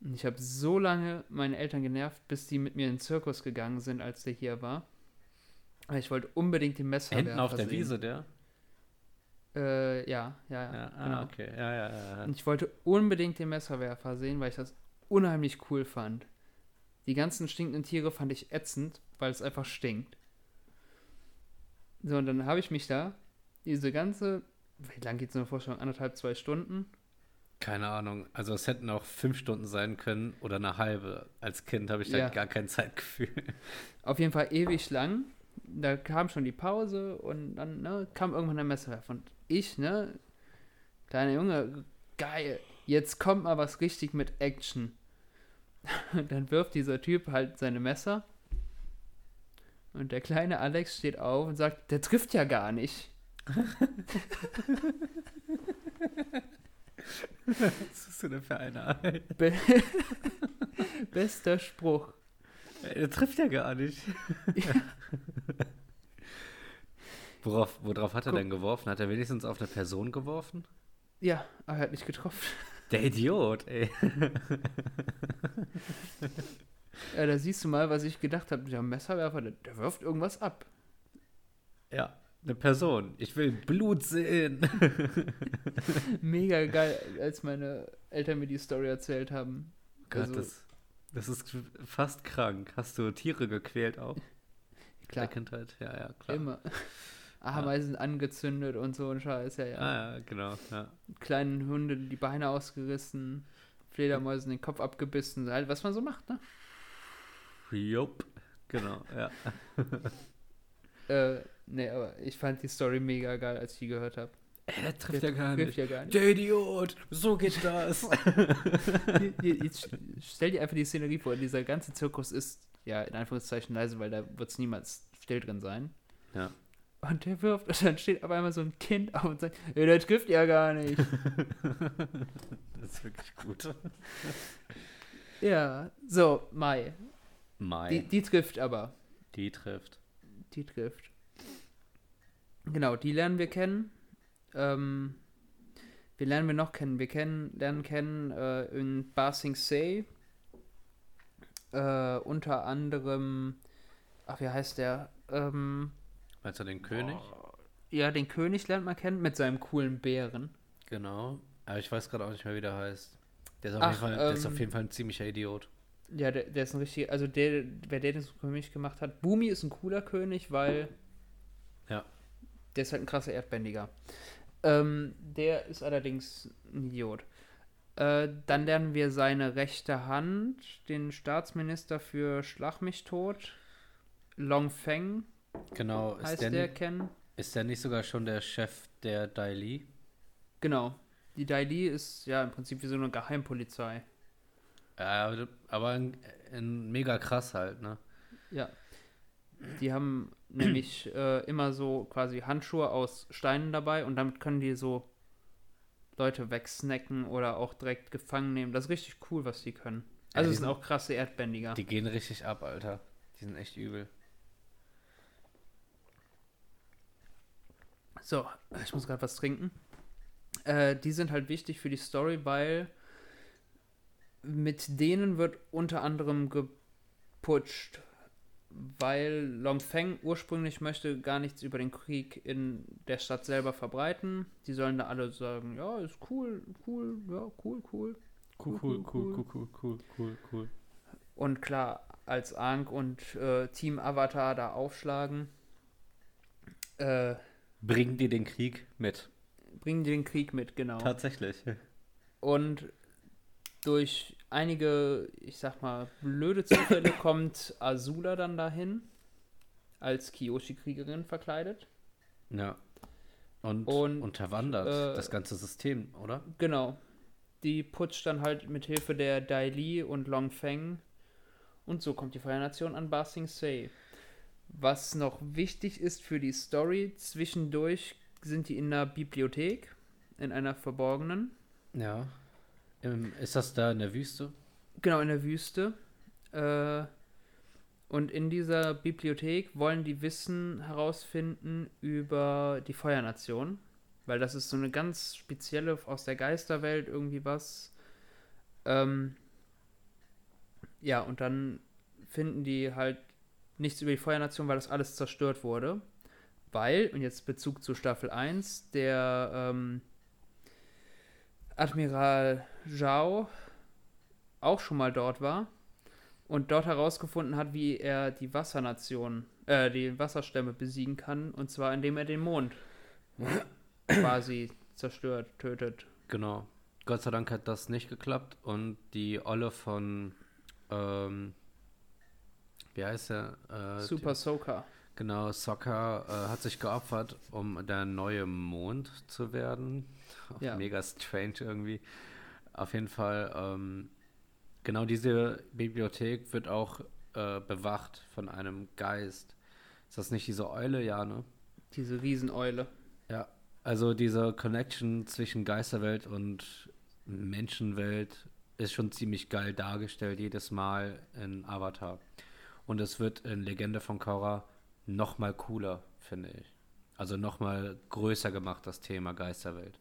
Und ich habe so lange meine Eltern genervt, bis die mit mir in den Zirkus gegangen sind, als der hier war. Aber ich wollte unbedingt den Messerwerfer Hinten auf der sehen. Wiese, der? Äh, ja, ja, ja. Ah, genau. okay. Ja, ja, ja. ja. Und ich wollte unbedingt den Messerwerfer sehen, weil ich das unheimlich cool fand. Die ganzen stinkenden Tiere fand ich ätzend, weil es einfach stinkt. So, und dann habe ich mich da diese ganze, wie lang geht so eine Vorstellung? Anderthalb, zwei Stunden? Keine Ahnung. Also es hätten auch fünf Stunden sein können oder eine halbe. Als Kind habe ich da Ja. gar kein Zeitgefühl. Auf jeden Fall ewig lang. Da kam schon die Pause und dann ne, kam irgendwann der Messerwerfer. Und ich, ne, kleiner Junge, geil, jetzt kommt mal was richtig mit Action. Und dann wirft dieser Typ halt seine Messer. Und der kleine Alex steht auf und sagt, der trifft ja gar nicht. Was ist denn für eine Be Bester Spruch. Er trifft ja gar nicht. Worauf, worauf hat er Guck. denn geworfen? Hat er wenigstens auf eine Person geworfen? Ja, aber er hat nicht getroffen. Der Idiot, ey. Ja, da siehst du mal, was ich gedacht habe. Der Messerwerfer, der, der wirft irgendwas ab. Ja, eine Person. Ich will Blut sehen. Mega geil, als meine Eltern mir die Story erzählt haben. Gott, Also- das, das ist fast krank. Hast du Tiere gequält auch? Klar, In der Kindheit? Ja, ja, klar. immer. Ameisen angezündet und so ein Scheiß, ja, ja. Ah, ja, genau. Ja. Kleinen Hunde die Beine ausgerissen, Fledermäusen den Kopf abgebissen, halt, was man so macht, ne? Jupp. Genau, ja. Äh, nee, aber ich fand die Story mega geil, als ich die gehört habe. Der trifft ja gar Trifft nicht. ja gar nicht. Der Idiot, so geht das. Jetzt stell dir einfach die Szenerie vor, dieser ganze Zirkus ist, ja, in Anführungszeichen leise, weil da wird es niemals still drin sein. Ja. Und der wirft und dann steht auf einmal so ein Kind auf und sagt, "Ey, der trifft ja gar nicht. Das ist wirklich gut. ja, so, Mai. Mai, Die, die, die trifft aber. trifft. Die trifft. Genau, die lernen wir kennen. Ähm, wir lernen wir noch kennen. Wir kennen, lernen kennen äh, in Ba Sing Se. Äh, unter anderem, ach, wie heißt der? Ähm, Meinst du den König? ja, den König lernt man kennen mit seinem coolen Bären. Genau. Aber ich weiß gerade auch nicht mehr, wie der heißt. Der ist auf, Ach, jeden, Fall, der ist ähm, auf jeden Fall ein ziemlicher Idiot. Ja, der, der ist ein richtiger, also der, wer der den zum König gemacht hat. Bumi ist ein cooler König, weil Ja. der ist halt ein krasser Erdbändiger. Ähm, der ist allerdings ein Idiot. Äh, dann lernen wir seine rechte Hand, den Staatsminister für Schlag mich tot. Long Feng Genau. Ist heißt der, der ni- kennen. ist der nicht sogar schon der Chef der Daili? Genau. Die Daili ist ja im Prinzip wie so eine Geheimpolizei. Ja, aber- ein, ein mega krass halt, ne? Ja. Die haben nämlich äh, immer so quasi Handschuhe aus Steinen dabei und damit können die so Leute wegsnacken oder auch direkt gefangen nehmen. Das ist richtig cool, was die können. Ja, Also die es sind sind- auch krasse Erdbändiger. Die gehen richtig ab, Alter. Die sind echt übel. So, ich muss gerade was trinken. Äh, die sind halt wichtig für die Story, weil mit denen wird unter anderem geputscht. Weil Long Feng ursprünglich möchte gar nichts über den Krieg in der Stadt selber verbreiten. Die sollen da alle sagen, ja, ist cool, cool, ja, cool, cool. Cool, cool, cool, cool, cool, cool, cool. Und klar, als Aang und äh, Team Avatar da aufschlagen, äh, Bringen die den Krieg mit. bringen die den Krieg mit, genau. Tatsächlich. Und durch einige, ich sag mal, blöde Zufälle kommt Azula dann dahin, als Kyoshi-Kriegerin verkleidet. Ja. Und, Und, unterwandert äh, das ganze System, oder? Genau. Die putscht dann halt mit Hilfe der Dai Li und Long Feng. Und so kommt die Feuernation an Ba Sing Se. Was noch wichtig ist für die Story, zwischendurch sind die in einer Bibliothek, in einer verborgenen. Ja. Ähm, ist das da in der Wüste? Genau, in der Wüste. Äh, und in dieser Bibliothek wollen die Wissen herausfinden über die Feuernation. Weil das ist so eine ganz spezielle aus der Geisterwelt irgendwie was. Ähm, ja, und dann finden die halt nichts über die Feuernation, weil das alles zerstört wurde. Weil, und jetzt Bezug zu Staffel 1, der ähm, Admiral Zhao auch schon mal dort war und dort herausgefunden hat, wie er die Wassernation, äh, die Wasserstämme besiegen kann, und zwar indem er den Mond quasi zerstört, tötet. Genau. Gott sei Dank hat das nicht geklappt und die Olle von, ähm, wie heißt er? Äh, Super Soaker. Die, genau, Soccer äh, hat sich geopfert, um der neue Mond zu werden. Ja. Mega strange irgendwie. Auf jeden Fall, ähm, genau diese Bibliothek wird auch äh, bewacht von einem Geist. Ist das nicht diese Eule? Ja, ne? Diese Rieseneule. Ja, also diese Connection zwischen Geisterwelt und Menschenwelt ist schon ziemlich geil dargestellt jedes Mal in Avatar. Und es wird in Legende von Korra noch mal cooler, finde ich. Also noch mal größer gemacht, das Thema Geisterwelt.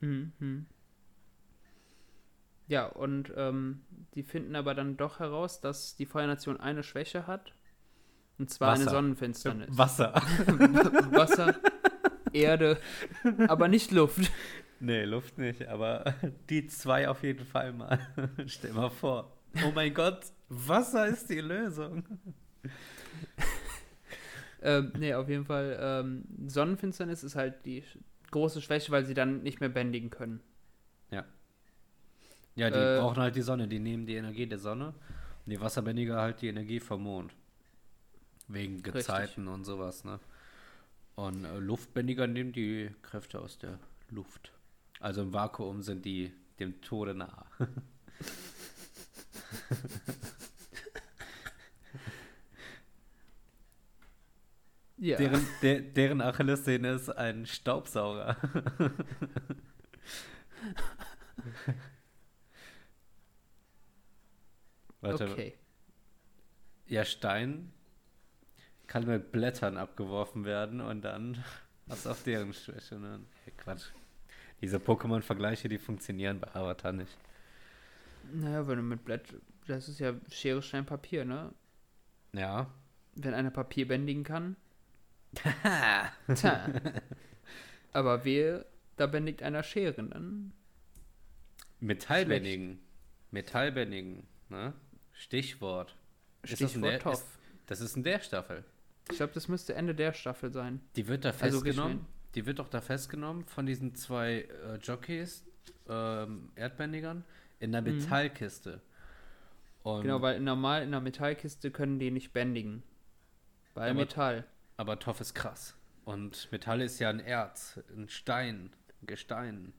Mhm. Ja, und ähm, die finden aber dann doch heraus, dass die Feuernation eine Schwäche hat. Und zwar eine Wasser. Sonnenfinsternis. Wasser. Wasser, Erde, aber nicht Luft. nee, Luft nicht, aber die zwei auf jeden Fall mal. Stell mal vor. Oh mein Gott, Wasser ist die Lösung. Ähm, nee, auf jeden Fall, ähm, Sonnenfinsternis ist halt die große Schwäche, weil sie dann nicht mehr bändigen können. Ja, die Äh, brauchen halt die Sonne. Die nehmen die Energie der Sonne und die Wasserbändiger halt die Energie vom Mond. Wegen Gezeiten und sowas, ne? Und äh, Luftbändiger nehmen die Kräfte aus der Luft. Also im Vakuum sind die dem Tode nah. Ja. Deren, der, deren Achillessehne ist ein Staubsauger. Warte, okay. Ja, Stein kann mit Blättern abgeworfen werden und dann hast du auch deren Schwäche. Ne? Hey, Quatsch. Diese Pokémon-Vergleiche, die funktionieren bei Avatar nicht. Naja, wenn du mit Blatt, das ist ja Schere, Stein, Papier, ne? Ja. Wenn einer Papier bändigen kann. Tja. Aber wehe, da bändigt einer Scheren, dann. Metallbändigen. Metallbändigen. Ne? Stichwort. Ist das in Stichwort der- Toff. Das ist in der Staffel. Ich glaube, das müsste Ende der Staffel sein. Die wird da Also festgenommen. die wird doch da festgenommen von diesen zwei äh, Jockeys, ähm, Erdbändigern, in der Mhm. Metallkiste. Und, Genau, weil normal in einer Metallkiste können die nicht bändigen. Weil Aber- Metall. Aber Toff ist krass. Und Metall ist ja ein Erz, ein Stein, ein Gestein.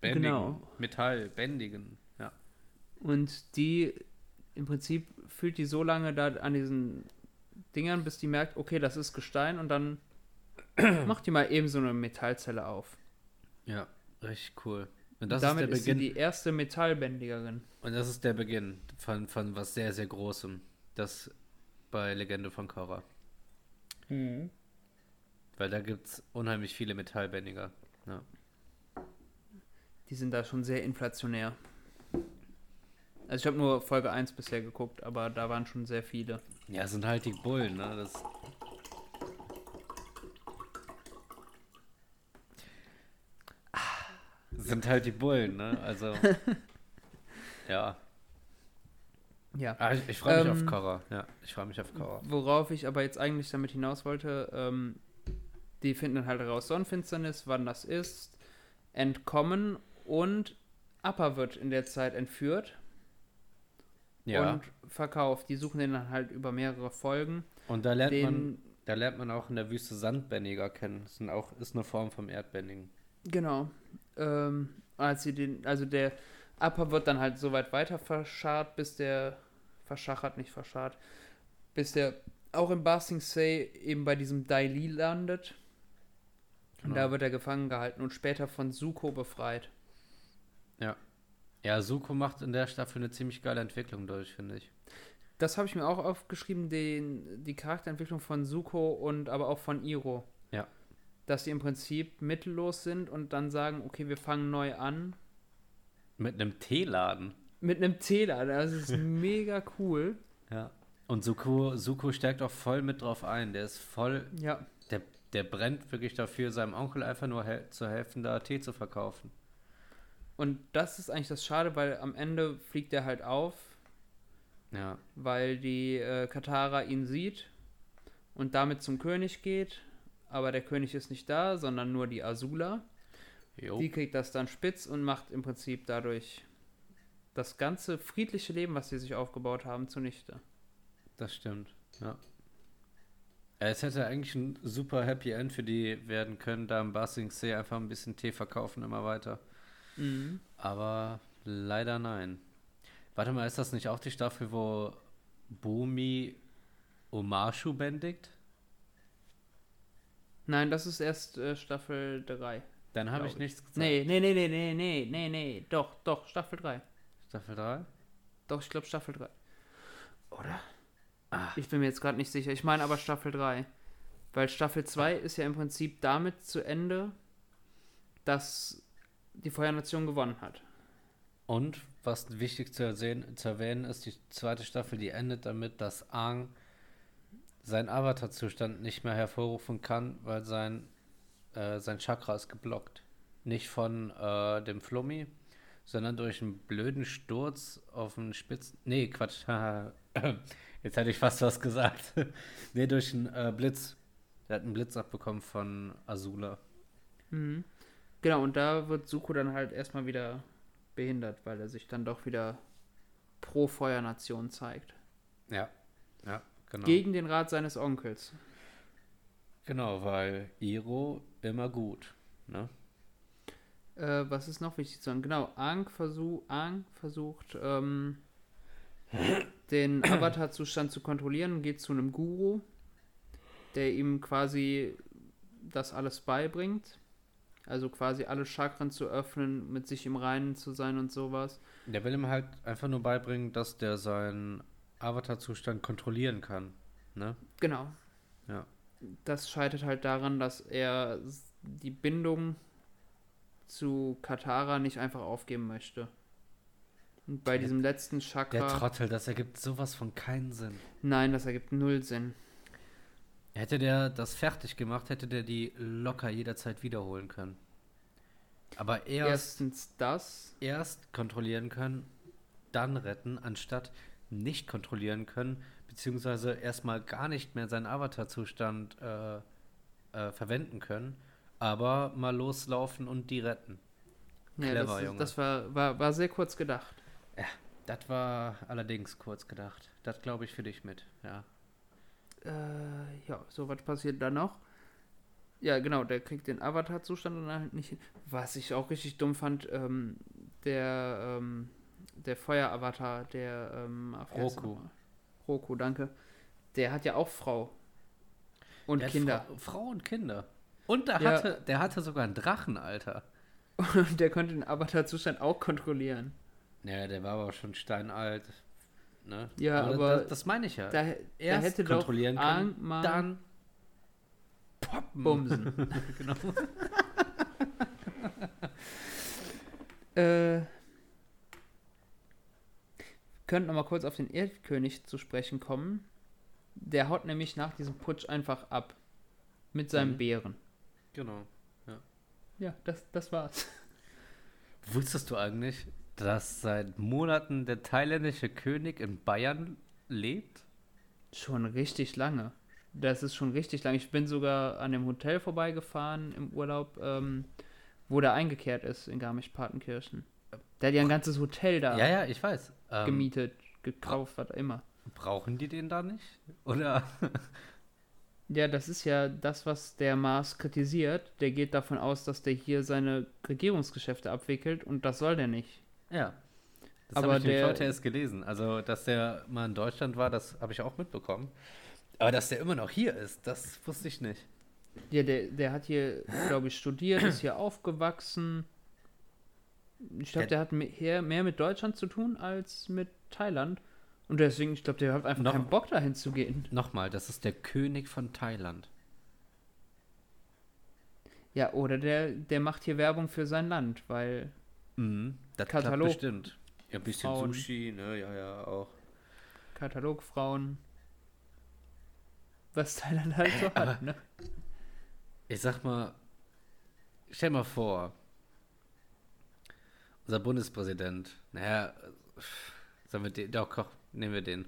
Bändigen, Genau. Metall, bändigen. Ja. Und die, im Prinzip fühlt die so lange da an diesen Dingern, bis die merkt, okay, das ist Gestein und dann macht die mal eben so eine Metallzelle auf. Ja, richtig cool. Und das Damit ist der ist sie Beginn. die erste Metallbändigerin. und das ist der Beginn von, von was sehr, sehr Großem. Das bei Legende von Korra. Weil da gibt es unheimlich viele Metallbändiger. Ja. Die sind da schon sehr inflationär. Also ich habe nur Folge 1 bisher geguckt, aber da waren schon sehr viele. Ja, sind halt die Bullen, ne? Das sind halt die Bullen, ne? Also. ja. Ja. Ah, ich ich freue mich Ähm, auf Korra. Ja, ich freue mich auf Korra. Worauf ich aber jetzt eigentlich damit hinaus wollte, ähm, die finden dann halt heraus Sonnenfinsternis, wann das ist, entkommen und Appa wird in der Zeit entführt Ja. und verkauft. Die suchen den dann halt über mehrere Folgen. Und da lernt man. Den Da lernt man auch in der Wüste Sandbändiger kennen. Das sind auch, ist eine Form vom Erdbändigen. Genau. Ähm, als sie den, also der Upper wird dann halt so weit weiter verscharrt, bis der verschachert, nicht verscharrt, bis der auch in Ba Sing Se eben bei diesem Dai Li landet. Und Genau. da wird er gefangen gehalten und später von Suko befreit. Ja, Suko macht in der Staffel eine ziemlich geile Entwicklung durch, finde ich. Das habe ich mir auch aufgeschrieben, den, die Charakterentwicklung von Suko und aber auch von Iro. Ja. Dass die im Prinzip mittellos sind und dann sagen, okay, wir fangen neu an. Mit einem Teeladen. Mit einem Täler. Das ist mega cool. Ja. Und Suko, Suko stärkt auch voll mit drauf ein. Der ist voll, Ja. der, der brennt wirklich dafür, seinem Onkel einfach nur hel zu helfen, da Tee zu verkaufen. Und das ist eigentlich das Schade, weil am Ende fliegt er halt auf, Ja. weil die äh, Katara ihn sieht und damit zum König geht. Aber der König ist nicht da, sondern nur die Azula. Jo. Die kriegt das dann spitz und macht im Prinzip dadurch das ganze friedliche Leben, was sie sich aufgebaut haben, zunichte. Das stimmt, ja. Es hätte eigentlich ein super Happy End für die werden können, da im Basing See einfach ein bisschen Tee verkaufen, immer weiter. Mhm. Aber leider nein. Warte mal, ist das nicht auch die Staffel, wo Bumi Omashu bändigt? Nein, das ist erst äh, Staffel 3. Dann habe ich ich. nichts gesagt. Nee, nee, nee, nee, nee, nee, nee, nee. Doch, doch, Staffel 3. Staffel 3? Doch, ich glaube Staffel 3. Oder? Ah. Ich bin mir jetzt gerade nicht sicher. Ich meine aber Staffel 3. Weil Staffel 2 ist ja im Prinzip damit zu Ende, dass die Feuernation gewonnen hat. Und was wichtig zu, ersehen, zu erwähnen ist, die zweite Staffel, die endet damit, dass Aang seinen Avatar-Zustand nicht mehr hervorrufen kann, weil sein, äh, sein Chakra ist geblockt. Nicht von äh, dem Flummi, sondern durch einen blöden Sturz auf einen Spitzen. Nee, Quatsch. Jetzt hätte ich fast was gesagt. nee, durch einen äh, Blitz. Der hat einen Blitz abbekommen von Azula. Mhm. Genau, und da wird Suko dann halt erstmal wieder behindert, weil er sich dann doch wieder pro Feuernation zeigt. Ja. Ja, genau. Gegen den Rat seines Onkels. Genau, weil Iro immer gut. Ne? Äh, was ist noch wichtig zu sagen? Genau, Aang, versuch, Aang versucht, ähm, den Avatar-Zustand zu kontrollieren und geht zu einem Guru, der ihm quasi das alles beibringt. Also quasi alle Chakren zu öffnen, mit sich im Reinen zu sein und sowas. Der will ihm halt einfach nur beibringen, dass der seinen Avatar-Zustand kontrollieren kann. Ne? Genau. Ja. Das scheitert halt daran, dass er die Bindung zu Katara nicht einfach aufgeben möchte. Und bei Der- diesem letzten Der Chakra. Trottel, das ergibt sowas von keinen Sinn. Nein, das ergibt null Sinn. Hätte der das fertig gemacht, hätte der die locker jederzeit wiederholen können. Aber erst, Erstens das. erst kontrollieren können, dann retten, anstatt nicht kontrollieren können, beziehungsweise erstmal gar nicht mehr seinen Avatar-Zustand äh, äh, verwenden können, aber mal loslaufen und die retten. Ja, Clever, das, ist- Junge. das war, war, war sehr kurz gedacht. Das war allerdings kurz gedacht. Das glaube ich für dich mit, ja. Äh, ja, so was passiert dann noch. Ja, genau, der kriegt den Avatar-Zustand und dann halt nicht hin. Was ich auch richtig dumm fand, ähm, der, ähm, der Feuer-Avatar, der, ähm, er Roku. Roku, danke. Der hat ja auch Frau. Und Der Kinder. Frau, Frau und Kinder. Und der Ja. hatte, der hatte sogar einen Drachen, Alter. Und der konnte den Avatar-Zustand auch kontrollieren. Ja, der war aber schon steinalt. Ne? Ja, aber das, das meine ich ja. Da, da Erst hätte doch kontrollieren Aang können, mal dann poppen. bumsen. genau. Äh, könnten noch mal kurz auf den Erdkönig zu sprechen kommen. Der haut nämlich nach diesem Putsch einfach ab. Mit seinem Mhm. Bären. genau. Ja, das, das war's. Wusstest du eigentlich, dass seit Monaten der thailändische König in Bayern lebt? Schon richtig lange. Das ist schon richtig lange. Ich bin sogar an dem Hotel vorbeigefahren im Urlaub, ähm, wo der eingekehrt ist in Garmisch-Partenkirchen. Der hat ja ein ganzes Hotel da Ja, ja, ich weiß. Ähm, gemietet, gekauft, was immer. brauchen die den da nicht? Oder? Ja, das ist ja das, was der Mars kritisiert. Der geht davon aus, dass der hier seine Regierungsgeschäfte abwickelt und das soll der nicht. Ja. Das Aber habe ich der- heute erst gelesen. Also, dass der mal in Deutschland war, das habe ich auch mitbekommen. Aber dass der immer noch hier ist, das wusste ich nicht. Ja, der, der hat hier, glaube ich, studiert, ist hier aufgewachsen. Ich glaube, Der- der hat mehr, mehr mit Deutschland zu tun als mit Thailand. Und deswegen, ich glaube, der hat einfach Noch- keinen Bock dahin zu gehen. Nochmal, das ist der König von Thailand. Ja, oder der, der macht hier Werbung für sein Land, weil Mhm. Das Katalog. klappt bestimmt. Ja, ein bisschen Frauen. Sushi, ne, ja, ja, auch. Katalogfrauen, was Thailand halt so Aber- hat, ne? Ich sag mal, stell mal vor, unser Bundespräsident, naja, sagen wir den, doch, koch, nehmen wir den.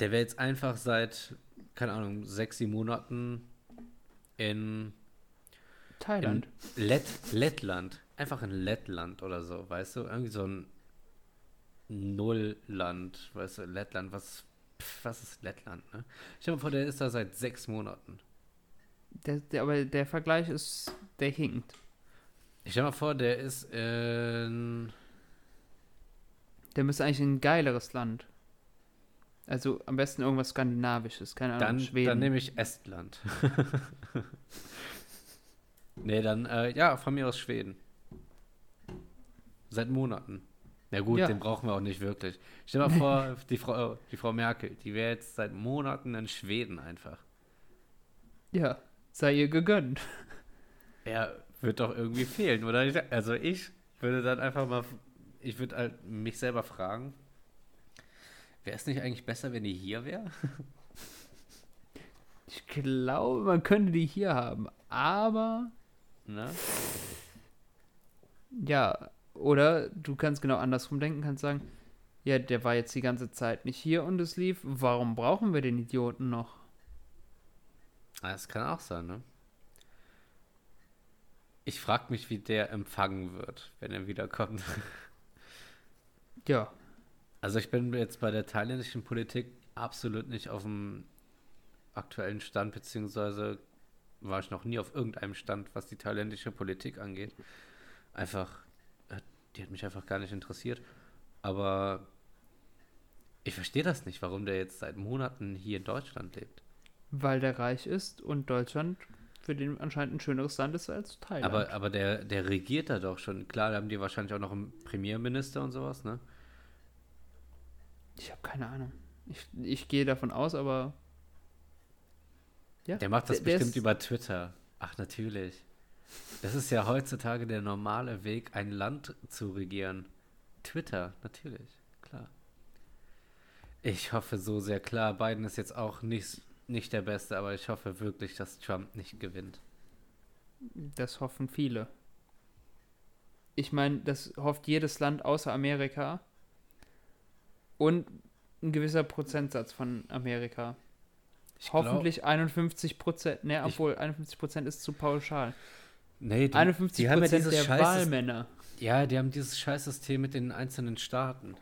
Der wäre jetzt einfach seit, keine Ahnung, sechs, sieben Monaten in, Thailand. Lett, Lettland. Einfach in Lettland oder so, weißt du? Irgendwie so ein Nullland, weißt du, Lettland, was, pf, was ist Lettland, ne? Dir mal vor, der ist da seit sechs Monaten. Der, der, aber der Vergleich ist, der hinkt. Ich stell mal vor, der ist in. Der müsste eigentlich in ein geileres Land. Also am besten irgendwas Skandinavisches, keine Ahnung, Dann, Schweden. dann nehme ich Estland. nee, dann, äh, ja, von mir aus Schweden. Seit Monaten. Na gut, Ja. den brauchen wir auch nicht wirklich. Stell mal vor, die Frau, die Frau Merkel, die wäre jetzt seit Monaten in Schweden einfach. ja, sei ihr gegönnt. Er wird doch irgendwie fehlen, oder? Also ich würde dann einfach mal, ich würde halt mich selber fragen, wäre es nicht eigentlich besser, wenn die hier wäre? Ich glaube, man könnte die hier haben, aber Ne? ja, oder du kannst genau andersrum denken, kannst sagen, ja, der war jetzt die ganze Zeit nicht hier und es lief, warum brauchen wir den Idioten noch? Das kann auch sein, ne? Ich frage mich, wie der empfangen wird, wenn er wiederkommt. Ja, Also ich bin jetzt bei der thailändischen Politik absolut nicht auf dem aktuellen Stand, beziehungsweise war ich noch nie auf irgendeinem Stand, was die thailändische Politik angeht. Einfach, äh, die hat mich einfach gar nicht interessiert. Aber ich verstehe das nicht, warum der jetzt seit Monaten hier in Deutschland lebt. weil der reich ist und Deutschland für den anscheinend ein schöneres Land ist als Thailand. Aber, aber der, der regiert da doch schon. Klar, da haben die wahrscheinlich auch noch einen Premierminister und sowas, ne? ich habe keine Ahnung. Ich, ich gehe davon aus, aber ja, Der macht das der- der bestimmt ist- über Twitter. Ach, natürlich. Das ist ja heutzutage der normale Weg, ein Land zu regieren. Twitter, natürlich, klar. Ich hoffe so sehr, klar, Biden ist jetzt auch nicht, nicht der Beste, aber ich hoffe wirklich, dass Trump nicht gewinnt. Das hoffen viele. Ich meine, das hofft jedes Land außer Amerika. Und ein gewisser Prozentsatz von Amerika. Ich glaub- Hoffentlich 51 Prozent. Ne, Ich- obwohl 51 Prozent ist zu pauschal. nee, die, 51 die haben ja Prozent dieses der scheiß, Wahlmänner. Ja, die haben dieses Scheißsystem mit den einzelnen Staaten.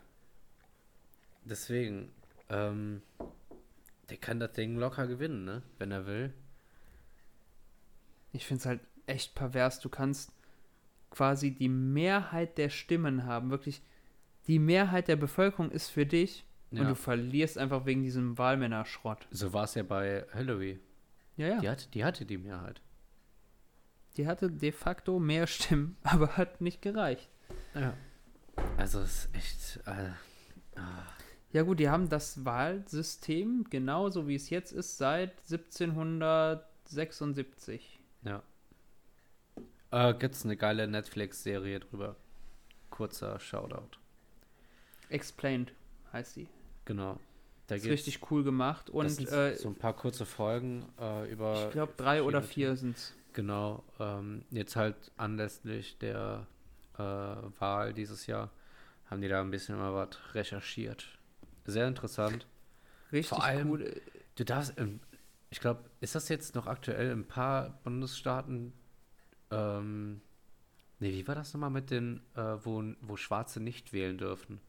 Deswegen, ähm, der kann das Ding locker gewinnen, ne? Wenn er will. Ich finde es halt echt pervers. Du kannst quasi die Mehrheit der Stimmen haben. Wirklich, die Mehrheit der Bevölkerung ist für dich. Ja. Und du verlierst einfach wegen diesem Wahlmännerschrott. So war es ja bei Hillary. Ja, ja. Die, hat, die hatte die Mehrheit. Die hatte de facto mehr Stimmen, aber hat nicht gereicht. Ja. Also es ist echt. Äh, ah. Ja gut, die haben das Wahlsystem genauso wie es jetzt ist seit 1776. ja. Äh, gibt's eine geile Netflix-Serie drüber. Kurzer Shoutout. Explained heißt die. Genau. Da ist richtig cool gemacht und sind äh, so ein paar kurze Folgen äh, über. ich glaube drei oder vier sind's. Genau, ähm, jetzt halt anlässlich der äh, Wahl dieses Jahr haben die da ein bisschen mal was recherchiert. Sehr interessant. Richtig Vor allem- cool. Du darfst, ähm, ich glaube, ist das jetzt noch aktuell in ein paar Bundesstaaten? Ähm, nee, wie war das nochmal mit den, äh, wo, wo Schwarze nicht wählen dürfen?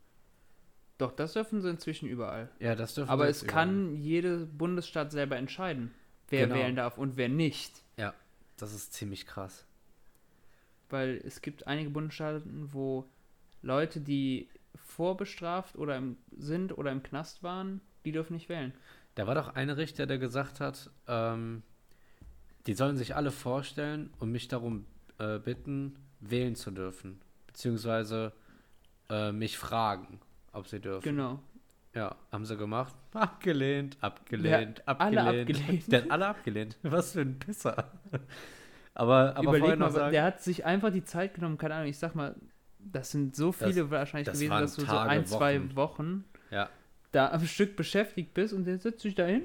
Doch, das dürfen sie inzwischen überall. Ja, das dürfen Aber es kann jeder Bundesstaat selber entscheiden, wer Genau. wählen darf und wer nicht. Ja, das ist ziemlich krass. Weil es gibt einige Bundesstaaten, wo Leute, die vorbestraft oder im, sind oder im Knast waren, die dürfen nicht wählen. Da war doch ein Richter, der gesagt hat, ähm, die sollen sich alle vorstellen und mich darum äh, bitten, wählen zu dürfen. Beziehungsweise äh, mich fragen, ob sie dürfen. Genau. Ja, haben sie gemacht. Abgelehnt, abgelehnt, Ja, alle abgelehnt. abgelehnt. Der hat alle abgelehnt. Was für ein Pisser. Aber, aber Überleg vorher mal, noch sagen, der hat sich einfach die Zeit genommen, keine Ahnung, ich sag mal, das sind so Das- viele wahrscheinlich das gewesen, dass du so Tage, ein, zwei Wochen. Wochen ja, da am Stück beschäftigt bist und der setzt sich da hin.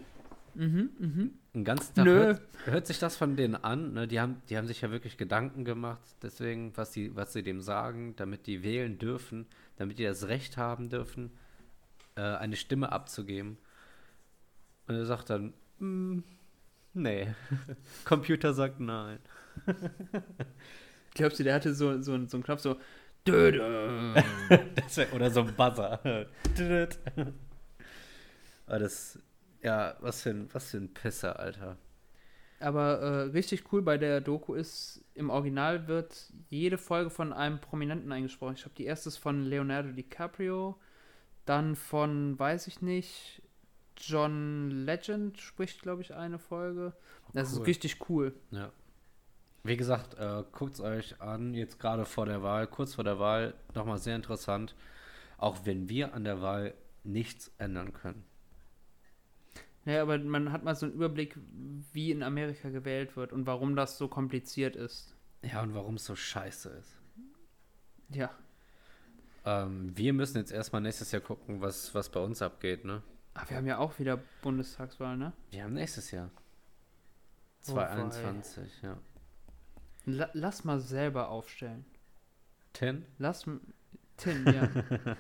Mhm, mhm. einen ganzen Tag Nö. hört, hört sich das von denen an. Ne? Die, haben, die haben sich ja wirklich Gedanken gemacht, deswegen, was, die, was sie dem sagen, damit die wählen dürfen, damit die das Recht haben dürfen, äh, eine Stimme abzugeben. Und er sagt dann, "Mm, nee, Computer sagt nein. Glaubst du, der hatte so, so, so einen Knopf so. Wär, oder so ein Buzzer. Aber das, ja, was für ein, was für ein Pisser, Alter. Aber äh, richtig cool bei der Doku ist, im Original wird jede Folge von einem Prominenten eingesprochen. Ich glaube, die erste ist von Leonardo DiCaprio, dann von, weiß ich nicht, John Legend spricht, glaube ich, eine Folge. Das cool. ist richtig cool. Ja. Wie gesagt, äh, guckt es euch an, jetzt gerade vor der Wahl, kurz vor der Wahl, nochmal sehr interessant, auch wenn wir an der Wahl nichts ändern können. Ja, aber man hat mal so einen Überblick, wie in Amerika gewählt wird und warum das so kompliziert ist. Ja, und warum es so scheiße ist. Ja. Ähm, wir müssen jetzt erstmal nächstes Jahr gucken, was, was bei uns abgeht, ne? Aber wir haben ja auch wieder Bundestagswahl, ne? Wir haben nächstes Jahr. Oh, wei. 2021, ja. La lass mal selber aufstellen. Ten? Lass Tin, ja.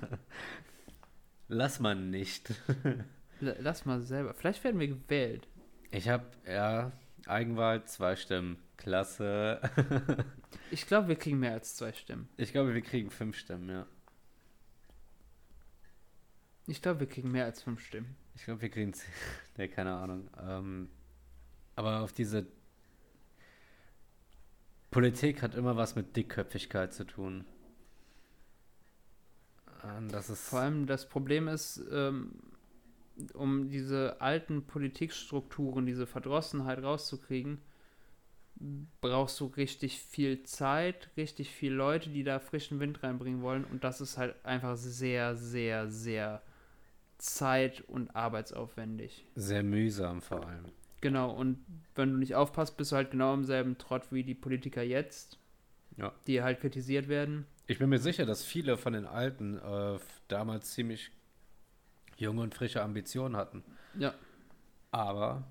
Lass mal nicht. Lass mal selber. Vielleicht werden wir gewählt. Ich habe, ja, Eigenwahl, zwei Stimmen. Klasse. Ich glaube, wir kriegen mehr als zwei Stimmen. Ich glaube, wir kriegen fünf Stimmen, ja. Ich glaube, wir kriegen mehr als fünf Stimmen. Ich glaube, wir kriegen zehn. Nee, keine Ahnung. Ähm, aber auf diese Politik hat immer was mit Dickköpfigkeit zu tun. Und das ist. Vor allem das Problem ist, ähm, um diese alten Politikstrukturen, diese Verdrossenheit rauszukriegen, brauchst du richtig viel Zeit, richtig viele Leute, die da frischen Wind reinbringen wollen. Und das ist halt einfach sehr, sehr, sehr zeit- und arbeitsaufwendig. sehr mühsam vor allem. Genau, und wenn du nicht aufpasst, bist du halt genau im selben Trott wie die Politiker jetzt, Ja. die halt kritisiert werden. Ich bin mir sicher, dass viele von den Alten äh, damals ziemlich junge und frische Ambitionen hatten. Ja. Aber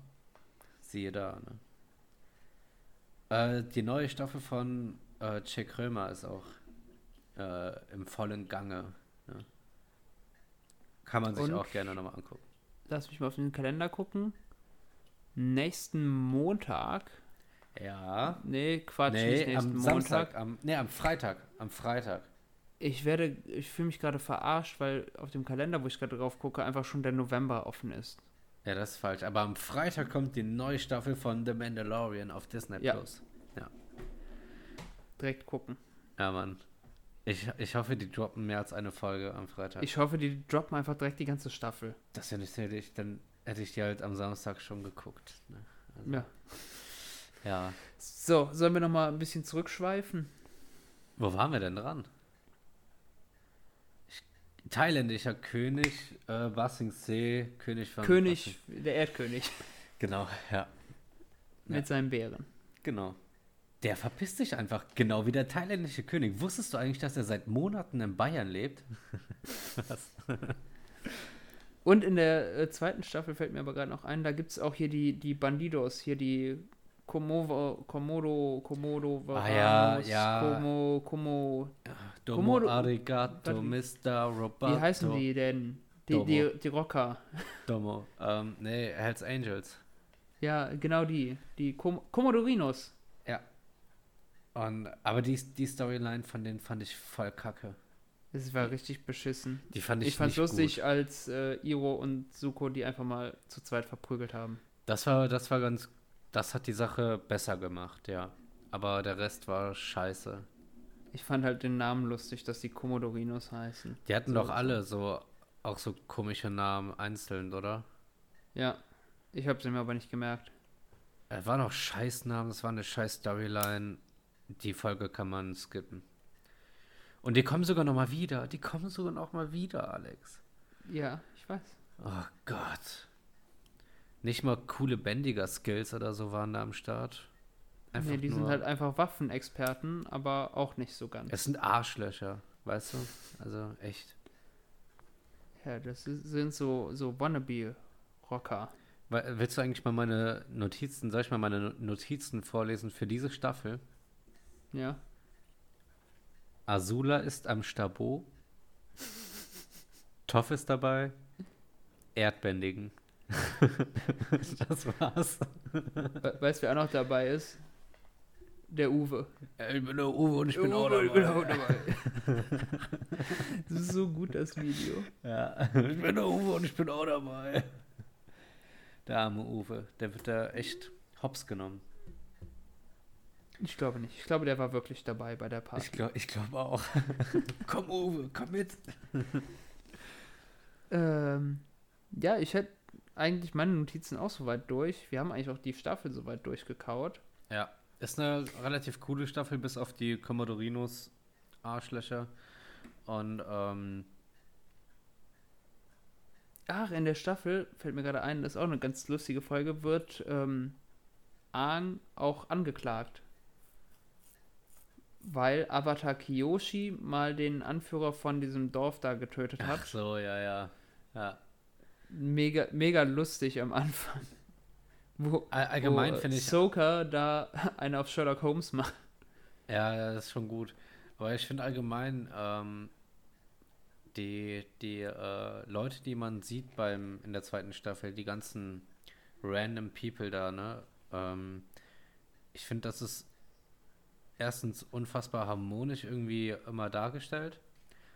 siehe da, ne? Äh, die neue Staffel von äh, Jack Krömer ist auch äh, im vollen Gange. Ne? Kann man sich Und? auch gerne nochmal angucken. Lass mich mal auf den Kalender gucken. Nächsten Montag. Ja. Nee, Quatsch, nee, nicht nächsten am Montag. Samstag, am, nee, am Freitag. Am Freitag. Ich werde, ich fühle mich gerade verarscht, weil auf dem Kalender, wo ich gerade drauf gucke, einfach schon der November offen ist. Ja, das ist falsch. Aber am Freitag kommt die neue Staffel von The Mandalorian auf Disney Ja. Plus. Direkt gucken. Ja, Mann. Ich, ich hoffe, die droppen mehr als eine Folge am Freitag. Ich hoffe, die droppen einfach direkt die ganze Staffel. das ja nicht ich, dann hätte ich die halt am Samstag schon geguckt. Ne? Also, Ja. ja. So, sollen wir nochmal ein bisschen zurückschweifen? Wo waren wir denn dran? Ich, thailändischer König, äh, Basing See, König von. König, der Erdkönig, Genau, ja. mit seinen Bären. Genau. Der verpisst sich einfach, genau wie der thailändische König. Wusstest du eigentlich, dass er seit Monaten in Bayern lebt? Was? Und in der äh, zweiten Staffel fällt mir aber gerade noch ein, da gibt es auch hier die, die Bandidos, hier die Komodo, Komodo, Komodo, Ah, ja, ja. Komo, Komo, Domo Komodo- arigato, Mr. Roboto. wie heißen die denn? Die, Domo. die, die Rocker. Domo. Ähm, nee, Hells Angels. Ja, genau die. Die Kom Komodorinos. Ja. Und, aber die, die Storyline von denen fand ich voll kacke. Es war richtig beschissen. Die fand ich, Ich fand's nicht lustig, Gut. als äh, Iro und Suko die einfach mal zu zweit verprügelt haben. Das war, das war ganz, das hat die Sache besser gemacht, ja. Aber der Rest war scheiße. Ich fand halt den Namen lustig, dass die Komodorinos heißen. Die hatten So- doch alle so, auch so komische Namen einzeln, oder? Ja, ich habe sie mir aber nicht gemerkt. Es waren auch Scheißnamen, es war eine scheiß Storyline. Die Folge kann man skippen. Und die kommen sogar noch mal wieder. Die kommen sogar noch mal wieder, Alex. Ja, ich weiß. Oh Gott. Nicht mal coole Bändiger-Skills oder so waren da am Start. Einfach nee, die sind halt einfach Waffenexperten, aber auch nicht so ganz. Es sind Arschlöcher, weißt du? Also echt. Ja, das sind so, so Wannabe-Rocker. Willst du eigentlich mal meine Notizen, soll ich mal meine Notizen vorlesen für diese Staffel? Ja. Azula ist am Stabot. Toff ist dabei. Erdbändigen. das war's. We weißt du, wer auch noch dabei ist? Der Uwe. Ich bin der Uwe und ich bin auch Uwe, ich bin auch dabei. dabei. das ist so gut, das Video. Ja, ich bin der Uwe und ich bin auch dabei. Der arme Uwe, der wird da echt hops genommen. Ich glaube nicht. Ich glaube, der war wirklich dabei bei der Party. Ich glaube ich glaub auch. komm Uwe, komm mit. Ähm, ja, ich hätte eigentlich meine Notizen auch soweit durch. Wir haben eigentlich auch die Staffel soweit durchgekaut. Ja, ist eine relativ coole Staffel, bis auf die Commodorinos Arschlöcher. Und ähm, Ach, in der Staffel, fällt mir gerade ein, das ist auch eine ganz lustige Folge, wird ähm, Aang auch angeklagt. Weil Avatar Kiyoshi mal den Anführer von diesem Dorf da getötet ach hat. so, ja, ja. ja. Mega, mega lustig am Anfang. Wo, All- allgemein finde ich- Soka da einen auf Sherlock Holmes macht. Ja, ja, das ist schon gut. Aber ich finde allgemein, ähm, die, die äh, Leute, die man sieht beim in der zweiten Staffel, die ganzen random People da, ne? Ähm, ich finde, das ist erstens unfassbar harmonisch irgendwie immer dargestellt.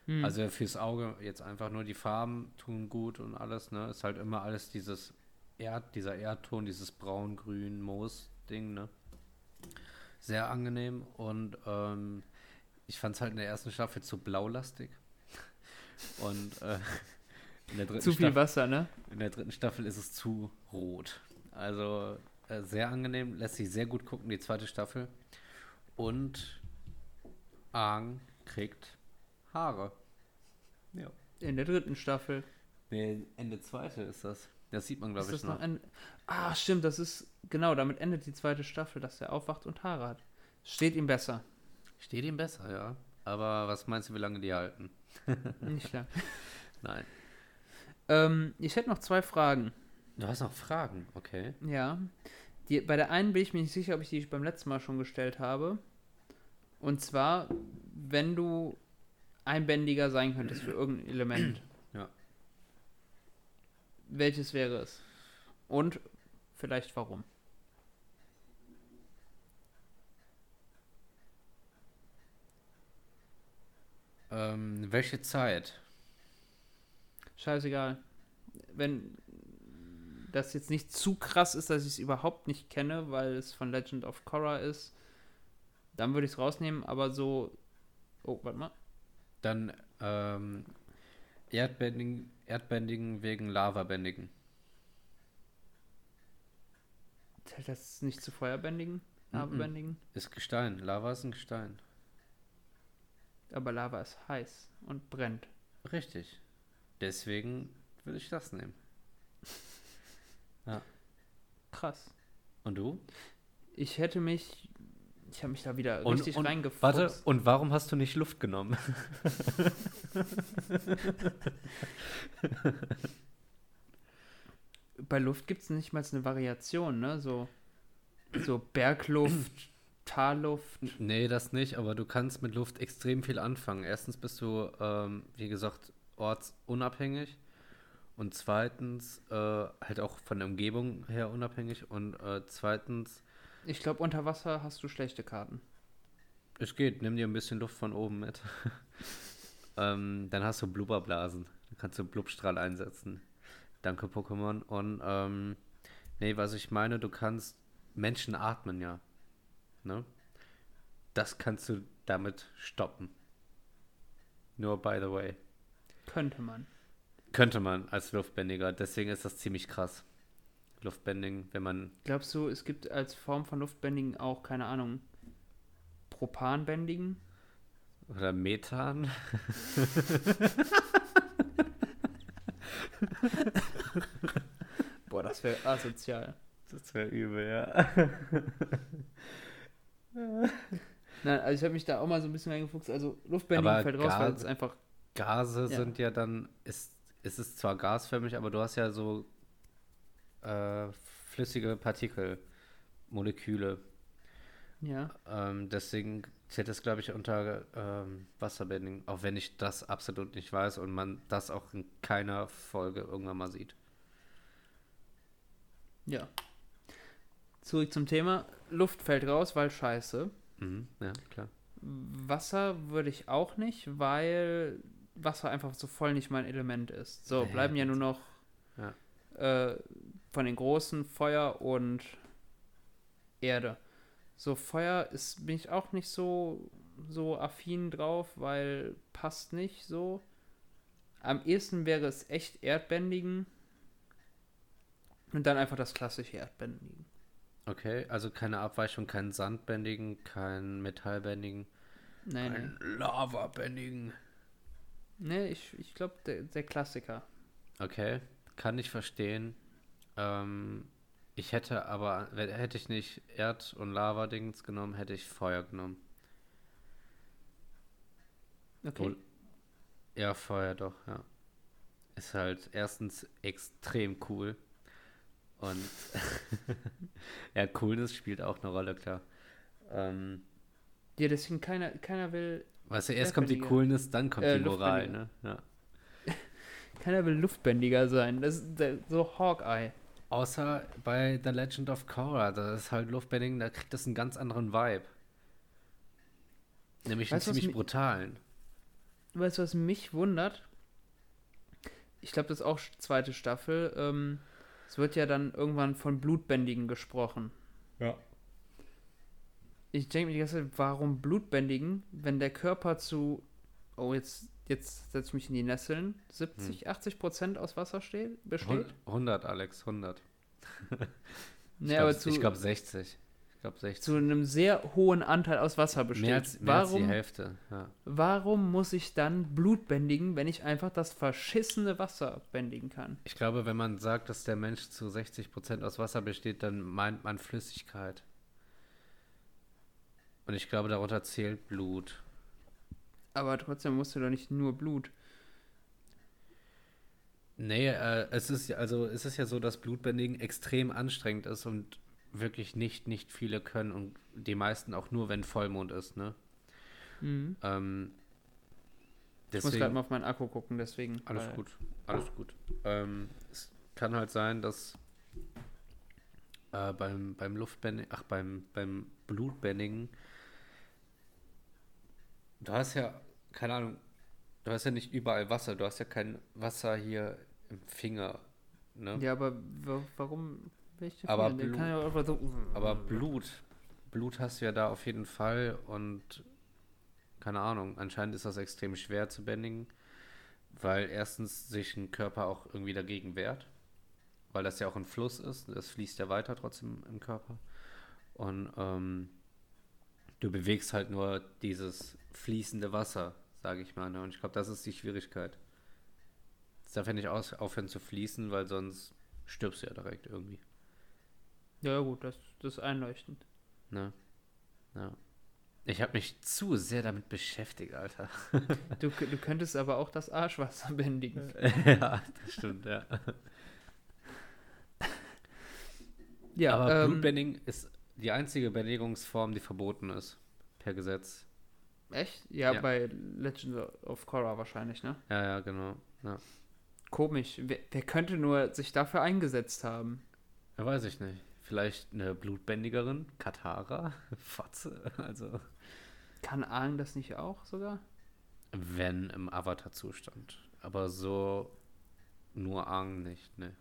Hm. Also fürs Auge jetzt einfach nur die Farben tun gut und alles, ne? Ist halt immer alles dieses Erd, dieser Erdton, dieses braun-grün Moos-Ding, ne? Sehr angenehm und ähm, ich fand es halt in der ersten Staffel zu blaulastig. Und äh, in, der dritten Zu viel Staffel, Wasser, ne? in der dritten Staffel ist es zu rot. Also äh, sehr angenehm, lässt sich sehr gut gucken, die zweite Staffel. Und Aang kriegt Haare. Ja. In der dritten Staffel. Nee, Ende zweite ist das. Das sieht man, glaube ich, noch noch. ein. Ah, stimmt, das ist. Genau, damit endet die zweite Staffel, dass er aufwacht und Haare hat. Steht ihm besser. Steht ihm besser, ja. Aber was meinst du, wie lange die halten? Nicht lang. Nein. ähm, ich hätte noch zwei Fragen. Du hast noch Fragen, okay. Ja. Die, bei der einen bin ich mir nicht sicher, ob ich die beim letzten Mal schon gestellt habe. Und zwar, wenn du einbändiger sein könntest für irgendein Element. Ja. Welches wäre es? Und vielleicht warum? Ähm, welche Zeit? Scheißegal. Wenn das jetzt nicht zu krass ist, dass ich es überhaupt nicht kenne, weil es von Legend of Korra ist, dann würde ich es rausnehmen, aber so. Oh, warte mal. Dann ähm, Erdbändigen, Erdbändigen wegen Lavabändigen. Zählt das nicht zu Feuerbändigen? Lavabändigen? Ist Gestein. Lava ist ein Gestein. Aber Lava ist heiß und brennt. Richtig. Deswegen würde ich das nehmen. Krass. Und du? Ich hätte mich. Ich habe mich da wieder Und- richtig und- reingefuchst. Warte, und warum hast du nicht Luft genommen? Bei Luft gibt es nicht mal eine Variation, ne? So, so Bergluft, Talluft. Nee, das nicht, aber du kannst mit Luft extrem viel anfangen. Erstens bist du, ähm, wie gesagt, ortsunabhängig und zweitens äh, halt auch von der Umgebung her unabhängig und äh, zweitens, Ich glaube, unter Wasser hast du schlechte Karten. es geht, nimm dir ein bisschen Luft von oben mit. Ähm, dann hast du Blubberblasen. Da kannst du Blubstrahl einsetzen. Danke, Pokémon. Und, ähm, nee, was ich meine, du kannst Menschen atmen, ja. Ne? Das kannst du damit stoppen. Nur by the way. Könnte man. Könnte man als Luftbändiger. Deswegen ist das ziemlich krass. Luftbending, wenn man. Glaubst du, es gibt als Form von Luftbändigen auch, keine Ahnung, Propanbändigen? Oder Methan? Boah, das wäre asozial. Das wäre übel, ja. Nein, also ich habe mich da auch mal so ein bisschen reingefuchst. Also Luftbändigen Aber fällt raus, weil Gase- es einfach. Gase Ja. sind ja dann, ist, ist es zwar gasförmig, aber du hast ja so äh, flüssige Partikel, Moleküle. Ja. Ähm, deswegen zählt es, glaube ich, unter ähm, Wasserbending, auch wenn ich das absolut nicht weiß und man das auch in keiner Folge irgendwann mal sieht. Ja. Zurück zum Thema. Luft fällt raus, weil scheiße. Mhm, ja, klar. Wasser würde ich auch nicht, weil Wasser einfach so voll nicht mein Element ist. So, Nee, bleiben ja nur noch Ja. äh, von den großen Feuer und Erde. So, Feuer ist, bin ich auch nicht so, so affin drauf, weil passt nicht so. Am ehesten wäre es echt Erdbändigen. Und dann einfach das klassische Erdbändigen. Okay, also keine Abweichung, kein Sandbändigen, kein Metallbändigen, Nein, ein Lavabändigen. Nee, ich, ich glaube, der, der Klassiker. Okay, kann ich verstehen. Ähm, ich hätte aber, hätte ich nicht Erd- und Lava-Dings genommen, hätte ich Feuer genommen. Okay. Wohl- Ja, Feuer doch, ja. Ist halt erstens extrem cool. Und ja, Coolness spielt auch eine Rolle, klar. Ähm, Ja, deswegen keiner, keiner will, weißt du, erst kommt die. Coolness, dann kommt Äh, die Moral, ne? Ja. keiner will luftbändiger sein. Das ist der, so Hawkeye. Außer bei The Legend of Korra, da ist halt Luftbending, da kriegt das einen ganz anderen Vibe. Nämlich Weißt einen ziemlich mi- brutalen. Weißt du, was mich wundert? Ich glaube, das ist auch zweite Staffel. Ähm, es wird ja dann irgendwann von Blutbändigen gesprochen. Ja. Ich denke mir die ganze Zeit, warum Blutbändigen, wenn der Körper zu, oh, jetzt, jetzt setze ich mich in die Nesseln, 70, 80 Prozent aus Wasser steht, besteht? 100, Alex, 100. Nee, ich aber glaube glaub 60. Ich glaube 60. zu einem sehr hohen Anteil aus Wasser besteht. mehr als, mehr als warum, die Hälfte. Ja. warum muss ich dann Blut bändigen, wenn ich einfach das verschissene Wasser bändigen kann? Ich glaube, wenn man sagt, dass der Mensch zu 60% aus Wasser besteht, dann meint man Flüssigkeit. Und ich glaube, darunter zählt Blut. Aber trotzdem musst du doch nicht nur Blut. Nee, äh, es ist ja, also es ist ja so, dass Blutbändigen extrem anstrengend ist und wirklich nicht, nicht viele können und die meisten auch nur, wenn Vollmond ist, ne? Mhm. Ähm, Ich muss gerade mal auf meinen Akku gucken, deswegen. Alles weil- gut, alles gut. Ähm, es kann halt sein, dass äh, beim, beim Luftbändigen, ach, beim, beim Blutbändigen, du hast ja, keine Ahnung, du hast ja nicht überall Wasser, du hast ja kein Wasser hier im Finger, ne? Ja, aber wa- warum will ich den Aber Finger? Blut- kann ja auch einfach so. Aber Blut, Blut hast du ja da auf jeden Fall und keine Ahnung, anscheinend ist das extrem schwer zu bändigen, weil erstens sich ein Körper auch irgendwie dagegen wehrt, weil das ja auch ein Fluss ist, das fließt ja weiter trotzdem im Körper und ähm, du bewegst halt nur dieses fließende Wasser, sage ich mal, ne? und ich glaube, das ist die Schwierigkeit. Es darf ja nicht aus, aufhören zu fließen, weil sonst stirbst du ja direkt irgendwie. Ja, gut, das, das ist einleuchtend. Ne? Ja. Ich habe mich zu sehr damit beschäftigt, Alter. Du, du könntest aber auch das Arschwasser bändigen. ja, das stimmt, ja. Ja, Aber ähm, Blutbending ist die einzige Bändigungsform, die verboten ist. Per Gesetz. Echt? Ja, Ja. bei Legend of Korra wahrscheinlich, ne? Ja, ja, genau. Ja. Komisch. Wer, wer könnte nur sich dafür eingesetzt haben? Ja, weiß ich nicht. Vielleicht eine Blutbändigerin? Katara? Fotze? Also. Kann Aang das nicht auch sogar? Wenn im Avatar-Zustand. Aber so nur Aang nicht, ne.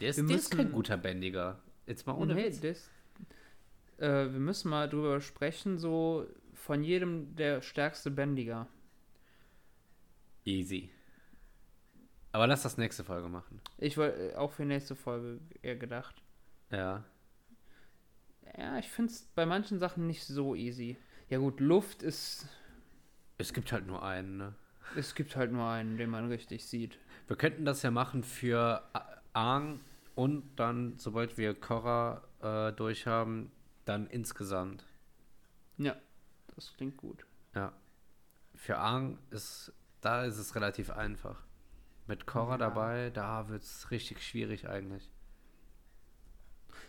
Der ist, der ist kein guter Bändiger. Jetzt mal ohne nee, Witz. das, äh, wir müssen mal drüber sprechen, so von jedem der stärkste Bändiger. Easy. Aber lass das nächste Folge machen. Ich wollte äh, auch für nächste Folge eher gedacht. Ja. Ja, ich finde es bei manchen Sachen nicht so easy. Ja gut, Luft ist, Es gibt halt nur einen, ne? es gibt halt nur einen, den man richtig sieht. Wir könnten das ja machen für Aang und dann, sobald wir Korra äh, durchhaben, dann insgesamt. Ja, das klingt gut. Ja. Für Aang ist, da ist es relativ einfach. Mit Korra Ja. dabei, da wird es richtig schwierig eigentlich.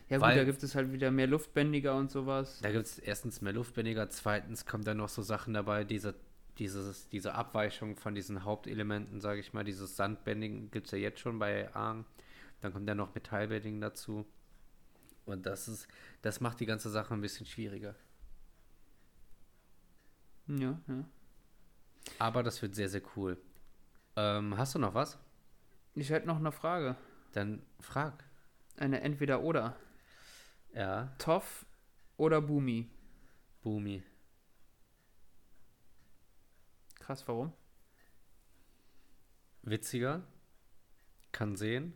Ja gut, Weil- da gibt es halt wieder mehr Luftbändiger und sowas. Da gibt es erstens mehr Luftbändiger, zweitens kommt dann noch so Sachen dabei, diese, dieses, diese Abweichung von diesen Hauptelementen, sage ich mal, dieses Sandbändigen gibt es ja jetzt schon bei Aang. Dann kommt dann noch Metallbändigen dazu. Und das ist, das macht die ganze Sache ein bisschen schwieriger. Ja, ja. Aber das wird sehr, sehr cool. Ähm, hast du noch was? Ich hätte noch eine Frage. Dann frag. Eine Entweder-Oder. Ja, Toff oder Bumi? Boomy. Krass, warum? Witziger, kann sehen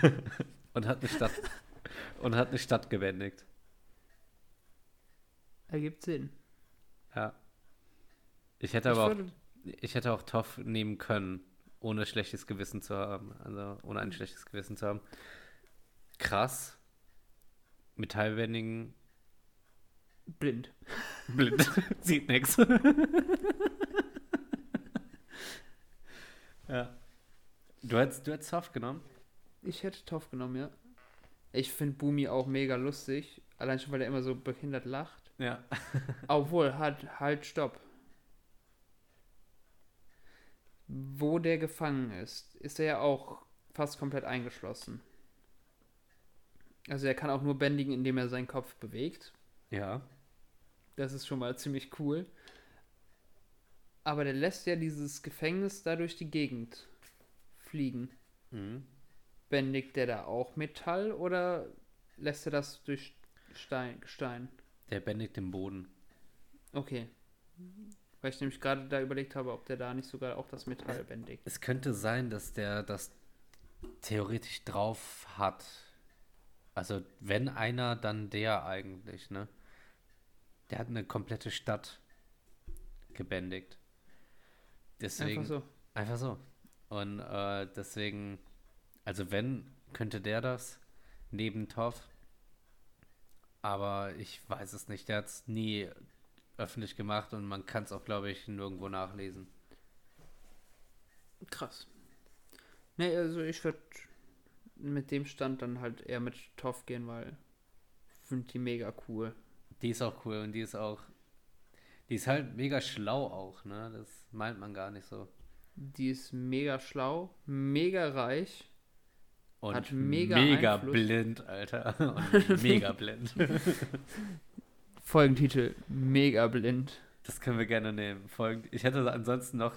und hat eine Stadt und hat eine Stadt gebändigt. Ergibt Sinn. Ja. Ich hätte Ich aber auch, ich hätte auch Toff nehmen können, ohne schlechtes Gewissen zu haben. Also ohne ein schlechtes Gewissen zu haben. Krass. Metallbändigen. Blind. Blind. Sieht nix. ja. Du hättest, du hättest Toff genommen? Ich hätte Toff genommen, ja. Ich finde Bumi auch mega lustig. Allein schon, weil er immer so behindert lacht. Ja. Obwohl, halt, halt, stopp. Wo der gefangen ist, ist er ja auch fast komplett eingeschlossen. Also er kann auch nur bändigen, indem er seinen Kopf bewegt. Ja. Das ist schon mal ziemlich cool. Aber der lässt ja dieses Gefängnis da durch die Gegend fliegen. Mhm. Bändigt der da auch Metall oder lässt er das durch Stein, Gestein? Der bändigt den Boden. Okay. Weil ich nämlich gerade da überlegt habe, ob der da nicht sogar auch das Metall bändigt. Es könnte sein, dass der das theoretisch drauf hat. Also, wenn einer, dann der eigentlich, ne? Der hat eine komplette Stadt gebändigt. Deswegen. Einfach so. Einfach so. Und äh, deswegen, also wenn, könnte der das neben Toff. Aber ich weiß es nicht. Der hat es nie öffentlich gemacht und man kann es auch, glaube ich, nirgendwo nachlesen. Krass. Nee, also ich würde mit dem Stand dann halt eher mit Toff gehen, weil ich finde die mega cool. Die ist auch cool und die ist auch. Die ist halt mega schlau auch, ne? Das meint man gar nicht so. Die ist mega schlau, mega reich. Und Hat mega mega Einfluss. blind, Alter. Und mega blind. Folgentitel, mega blind. Das können wir gerne nehmen. Folgend. Ich hätte ansonsten noch,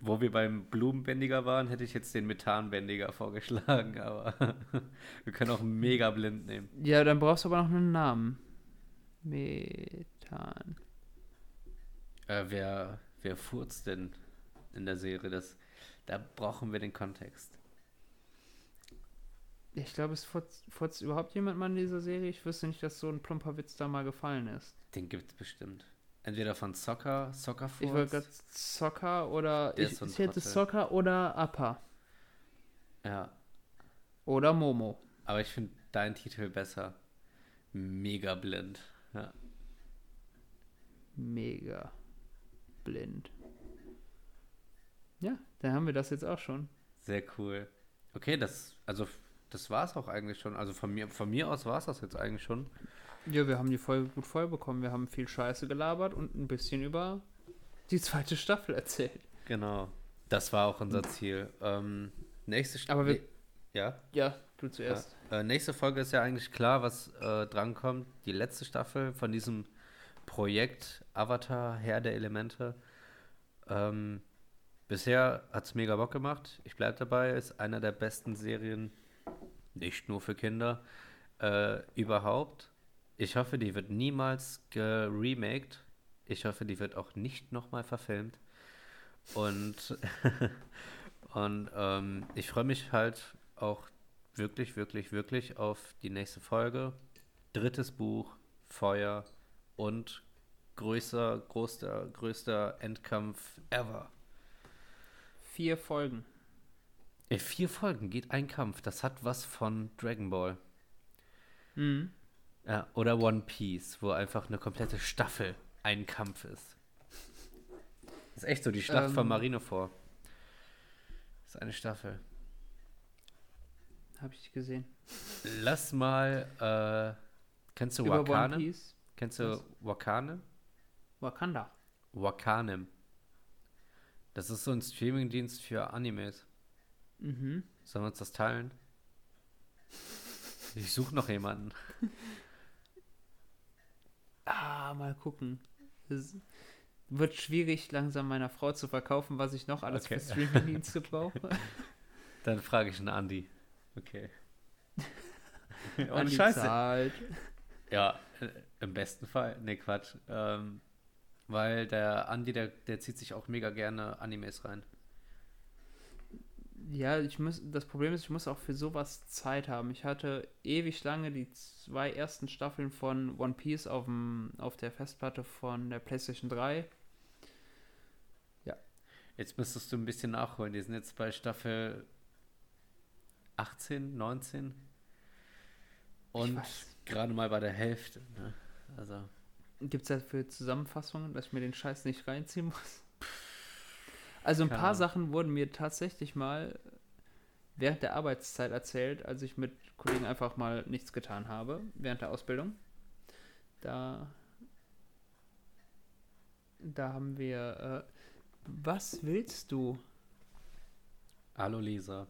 wo wir beim Blumenbändiger waren, hätte ich jetzt den Methanbändiger vorgeschlagen, aber wir können auch mega blind nehmen. Ja, dann brauchst du aber noch einen Namen. Methan. Äh, wer, wer furzt denn in der Serie? Das, da brauchen wir den Kontext. Ich glaube, es furzt, überhaupt jemand mal in dieser Serie. Ich wüsste nicht, dass so ein plumper Witz da mal gefallen ist. Den gibt es bestimmt. Entweder von Soccer, Soccerfurz. Ich wollte gerade Soccer oder. Der Ich, so ich hätte. Soccer oder Appa. Ja, Oder Momo. aber ich finde deinen Titel besser. Mega blind. Ja. Mega blind. Ja, dann haben wir das jetzt auch schon. Sehr cool. Okay, das, also das war es auch eigentlich schon. Also von mir, von mir aus war es das jetzt eigentlich schon. Ja, wir haben die Folge gut voll bekommen. Wir haben viel Scheiße gelabert und ein bisschen über die zweite Staffel erzählt. Genau. Das war auch unser Ziel. Ähm, nächste St- Aber wir- ja, Ja, du zuerst. ja. Äh, nächste Folge ist ja eigentlich klar, was äh, drankommt. Die letzte Staffel von diesem Projekt Avatar, Herr der Elemente. Ähm, bisher hat es mega Bock gemacht. Ich bleibe dabei, ist einer der besten Serien, nicht nur für Kinder, äh, überhaupt. Ich hoffe, die wird niemals geremaked. Ich hoffe, die wird auch nicht nochmal verfilmt. Und, und ähm, ich freue mich halt auch wirklich, wirklich, wirklich auf die nächste Folge. Drittes Buch, Feuer und größter, größter, größter Endkampf ever. Vier Folgen. In vier Folgen geht ein Kampf. Das hat was von Dragon Ball. Mhm. Ja, oder One Piece, wo einfach eine komplette Staffel ein Kampf ist. Das ist echt so die Schlacht Ähm. von Marineford. Das ist eine Staffel. Habe ich gesehen. Lass mal, äh, kennst du Über Wakane? Kennst du Was? Wakane? Wakanda. Wakanem. Das ist so ein Streamingdienst für Animes. Mhm. Sollen wir uns das teilen? Ich suche noch jemanden. Ah, mal gucken. Es wird schwierig, langsam meiner Frau zu verkaufen, was ich noch alles Okay. für Streamingdienste brauche. Dann frage ich einen Andi. Okay. Und die Scheiße. Zahlt. Ja, äh, im besten Fall. Nee, Quatsch. Ähm, weil der Andi, der, der zieht sich auch mega gerne Animes rein. Ja, ich muss, das Problem ist, ich muss auch für sowas Zeit haben. Ich hatte ewig lange die zwei ersten Staffeln von One Piece auf, dem, auf der Festplatte von der PlayStation 3. Jetzt müsstest du ein bisschen nachholen. Die sind jetzt bei Staffel 18, 19. Und gerade mal bei der Hälfte. Ne? Also, Gibt es dafür Zusammenfassungen, dass ich mir den Scheiß nicht reinziehen muss? Also ein Keine paar Ahnung. Sachen wurden mir tatsächlich mal während der Arbeitszeit erzählt, als ich mit Kollegen einfach mal nichts getan habe, während der Ausbildung. Da, da haben wir, äh, was willst du? hallo Lisa.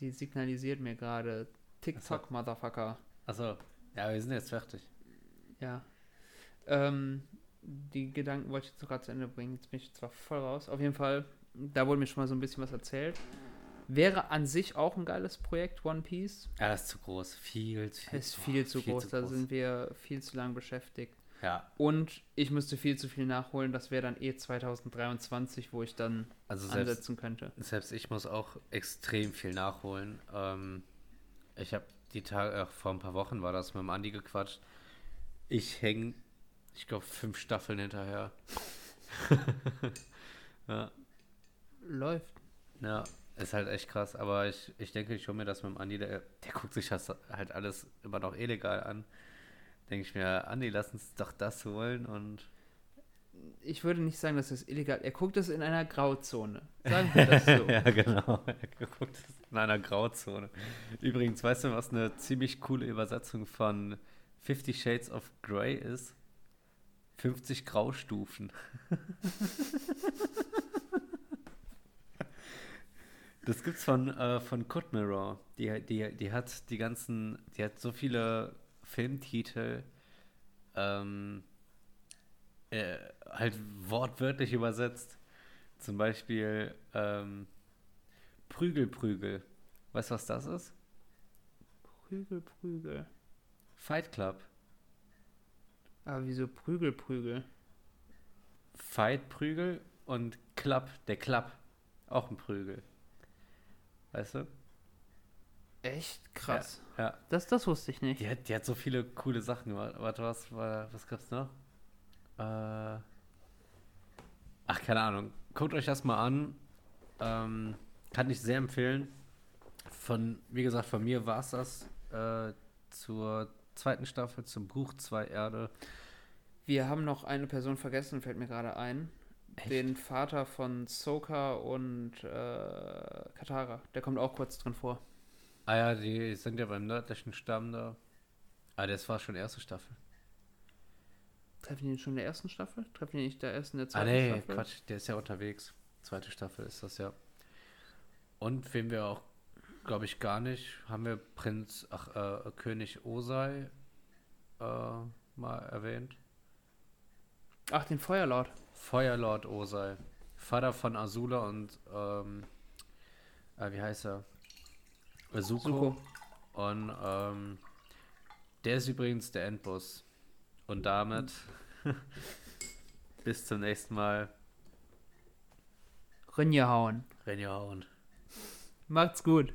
Die signalisiert mir gerade, TikTok, Motherfucker. Achso, ja, wir sind jetzt fertig. Ja. Ähm, die Gedanken wollte ich jetzt gerade zu Ende bringen. Jetzt bin ich zwar voll raus. Auf jeden Fall, da wurde mir schon mal so ein bisschen was erzählt. Wäre an sich auch ein geiles Projekt, One Piece. Ja, das ist zu groß. Viel, viel, ist viel zu viel groß. Da sind wir viel zu lang beschäftigt. Ja, Und ich müsste viel zu viel nachholen. Das wäre dann eh 2023, wo ich dann also selbst, ansetzen könnte. selbst ich muss auch extrem viel nachholen. Ähm, ich habe die Tage, ach, vor ein paar Wochen war das mit dem Andi gequatscht. Ich hänge, ich glaube, fünf Staffeln hinterher. ja, Läuft. ja, ist halt echt krass. Aber ich, ich denke, ich hole mir das mit dem Andi. Der, der guckt sich das halt alles immer noch illegal an. Denke ich mir, Andi, lass uns doch das holen und Ich würde nicht sagen, dass das illegal Er guckt es in einer Grauzone. Sagen wir das so. ja, genau. Er guckt es in einer Grauzone. Übrigens, weißt du, was eine ziemlich coole Übersetzung von Fifty Shades of Grey ist? 50 Graustufen. Das gibt's von, äh, von Cut Mirror. Die, die, die hat die ganzen, die hat so viele Filmtitel ähm, äh, halt wortwörtlich übersetzt. Zum Beispiel ähm, Prügel, Prügel. Weißt du, was das ist? Prügel, Prügel. Fight Club. Aber wieso Prügel, Prügel? Fight, Prügel und Club, der Club. Auch ein Prügel. Weißt du? Echt krass. Ja. Das, das wusste ich nicht. Die hat, die hat so viele coole Sachen gemacht. Warte, was, was gab's noch? Äh, ach, keine Ahnung. Guckt euch das mal an. Ähm, kann ich sehr empfehlen. Von, wie gesagt, von mir war es das äh, zur zweiten Staffel, zum Buch Zwei Erde. Wir haben noch eine Person vergessen, fällt mir gerade ein. Echt? Den Vater von Soka und äh, Katara. Der kommt auch kurz drin vor. Ah ja, die sind ja beim nördlichen Stamm da. Ah, das war schon erste Staffel. Treffen die ihn schon in der ersten Staffel? Treffen die nicht der ersten, der Ah zweiten nee, Staffel? Quatsch, der ist ja unterwegs. Zweite Staffel ist das ja. Und wen wir auch, glaube ich, gar nicht, haben wir Prinz, ach, äh, König Osei äh, mal erwähnt. Ach, den Feuerlord. Feuerlord Osei. Vater von Azula und, ähm, äh, wie heißt er? Zuko. Zuko. Und, ähm, der ist übrigens der Endboss. Und damit bis zum nächsten Mal. Rinjehauen. Renjahauen. Macht's gut.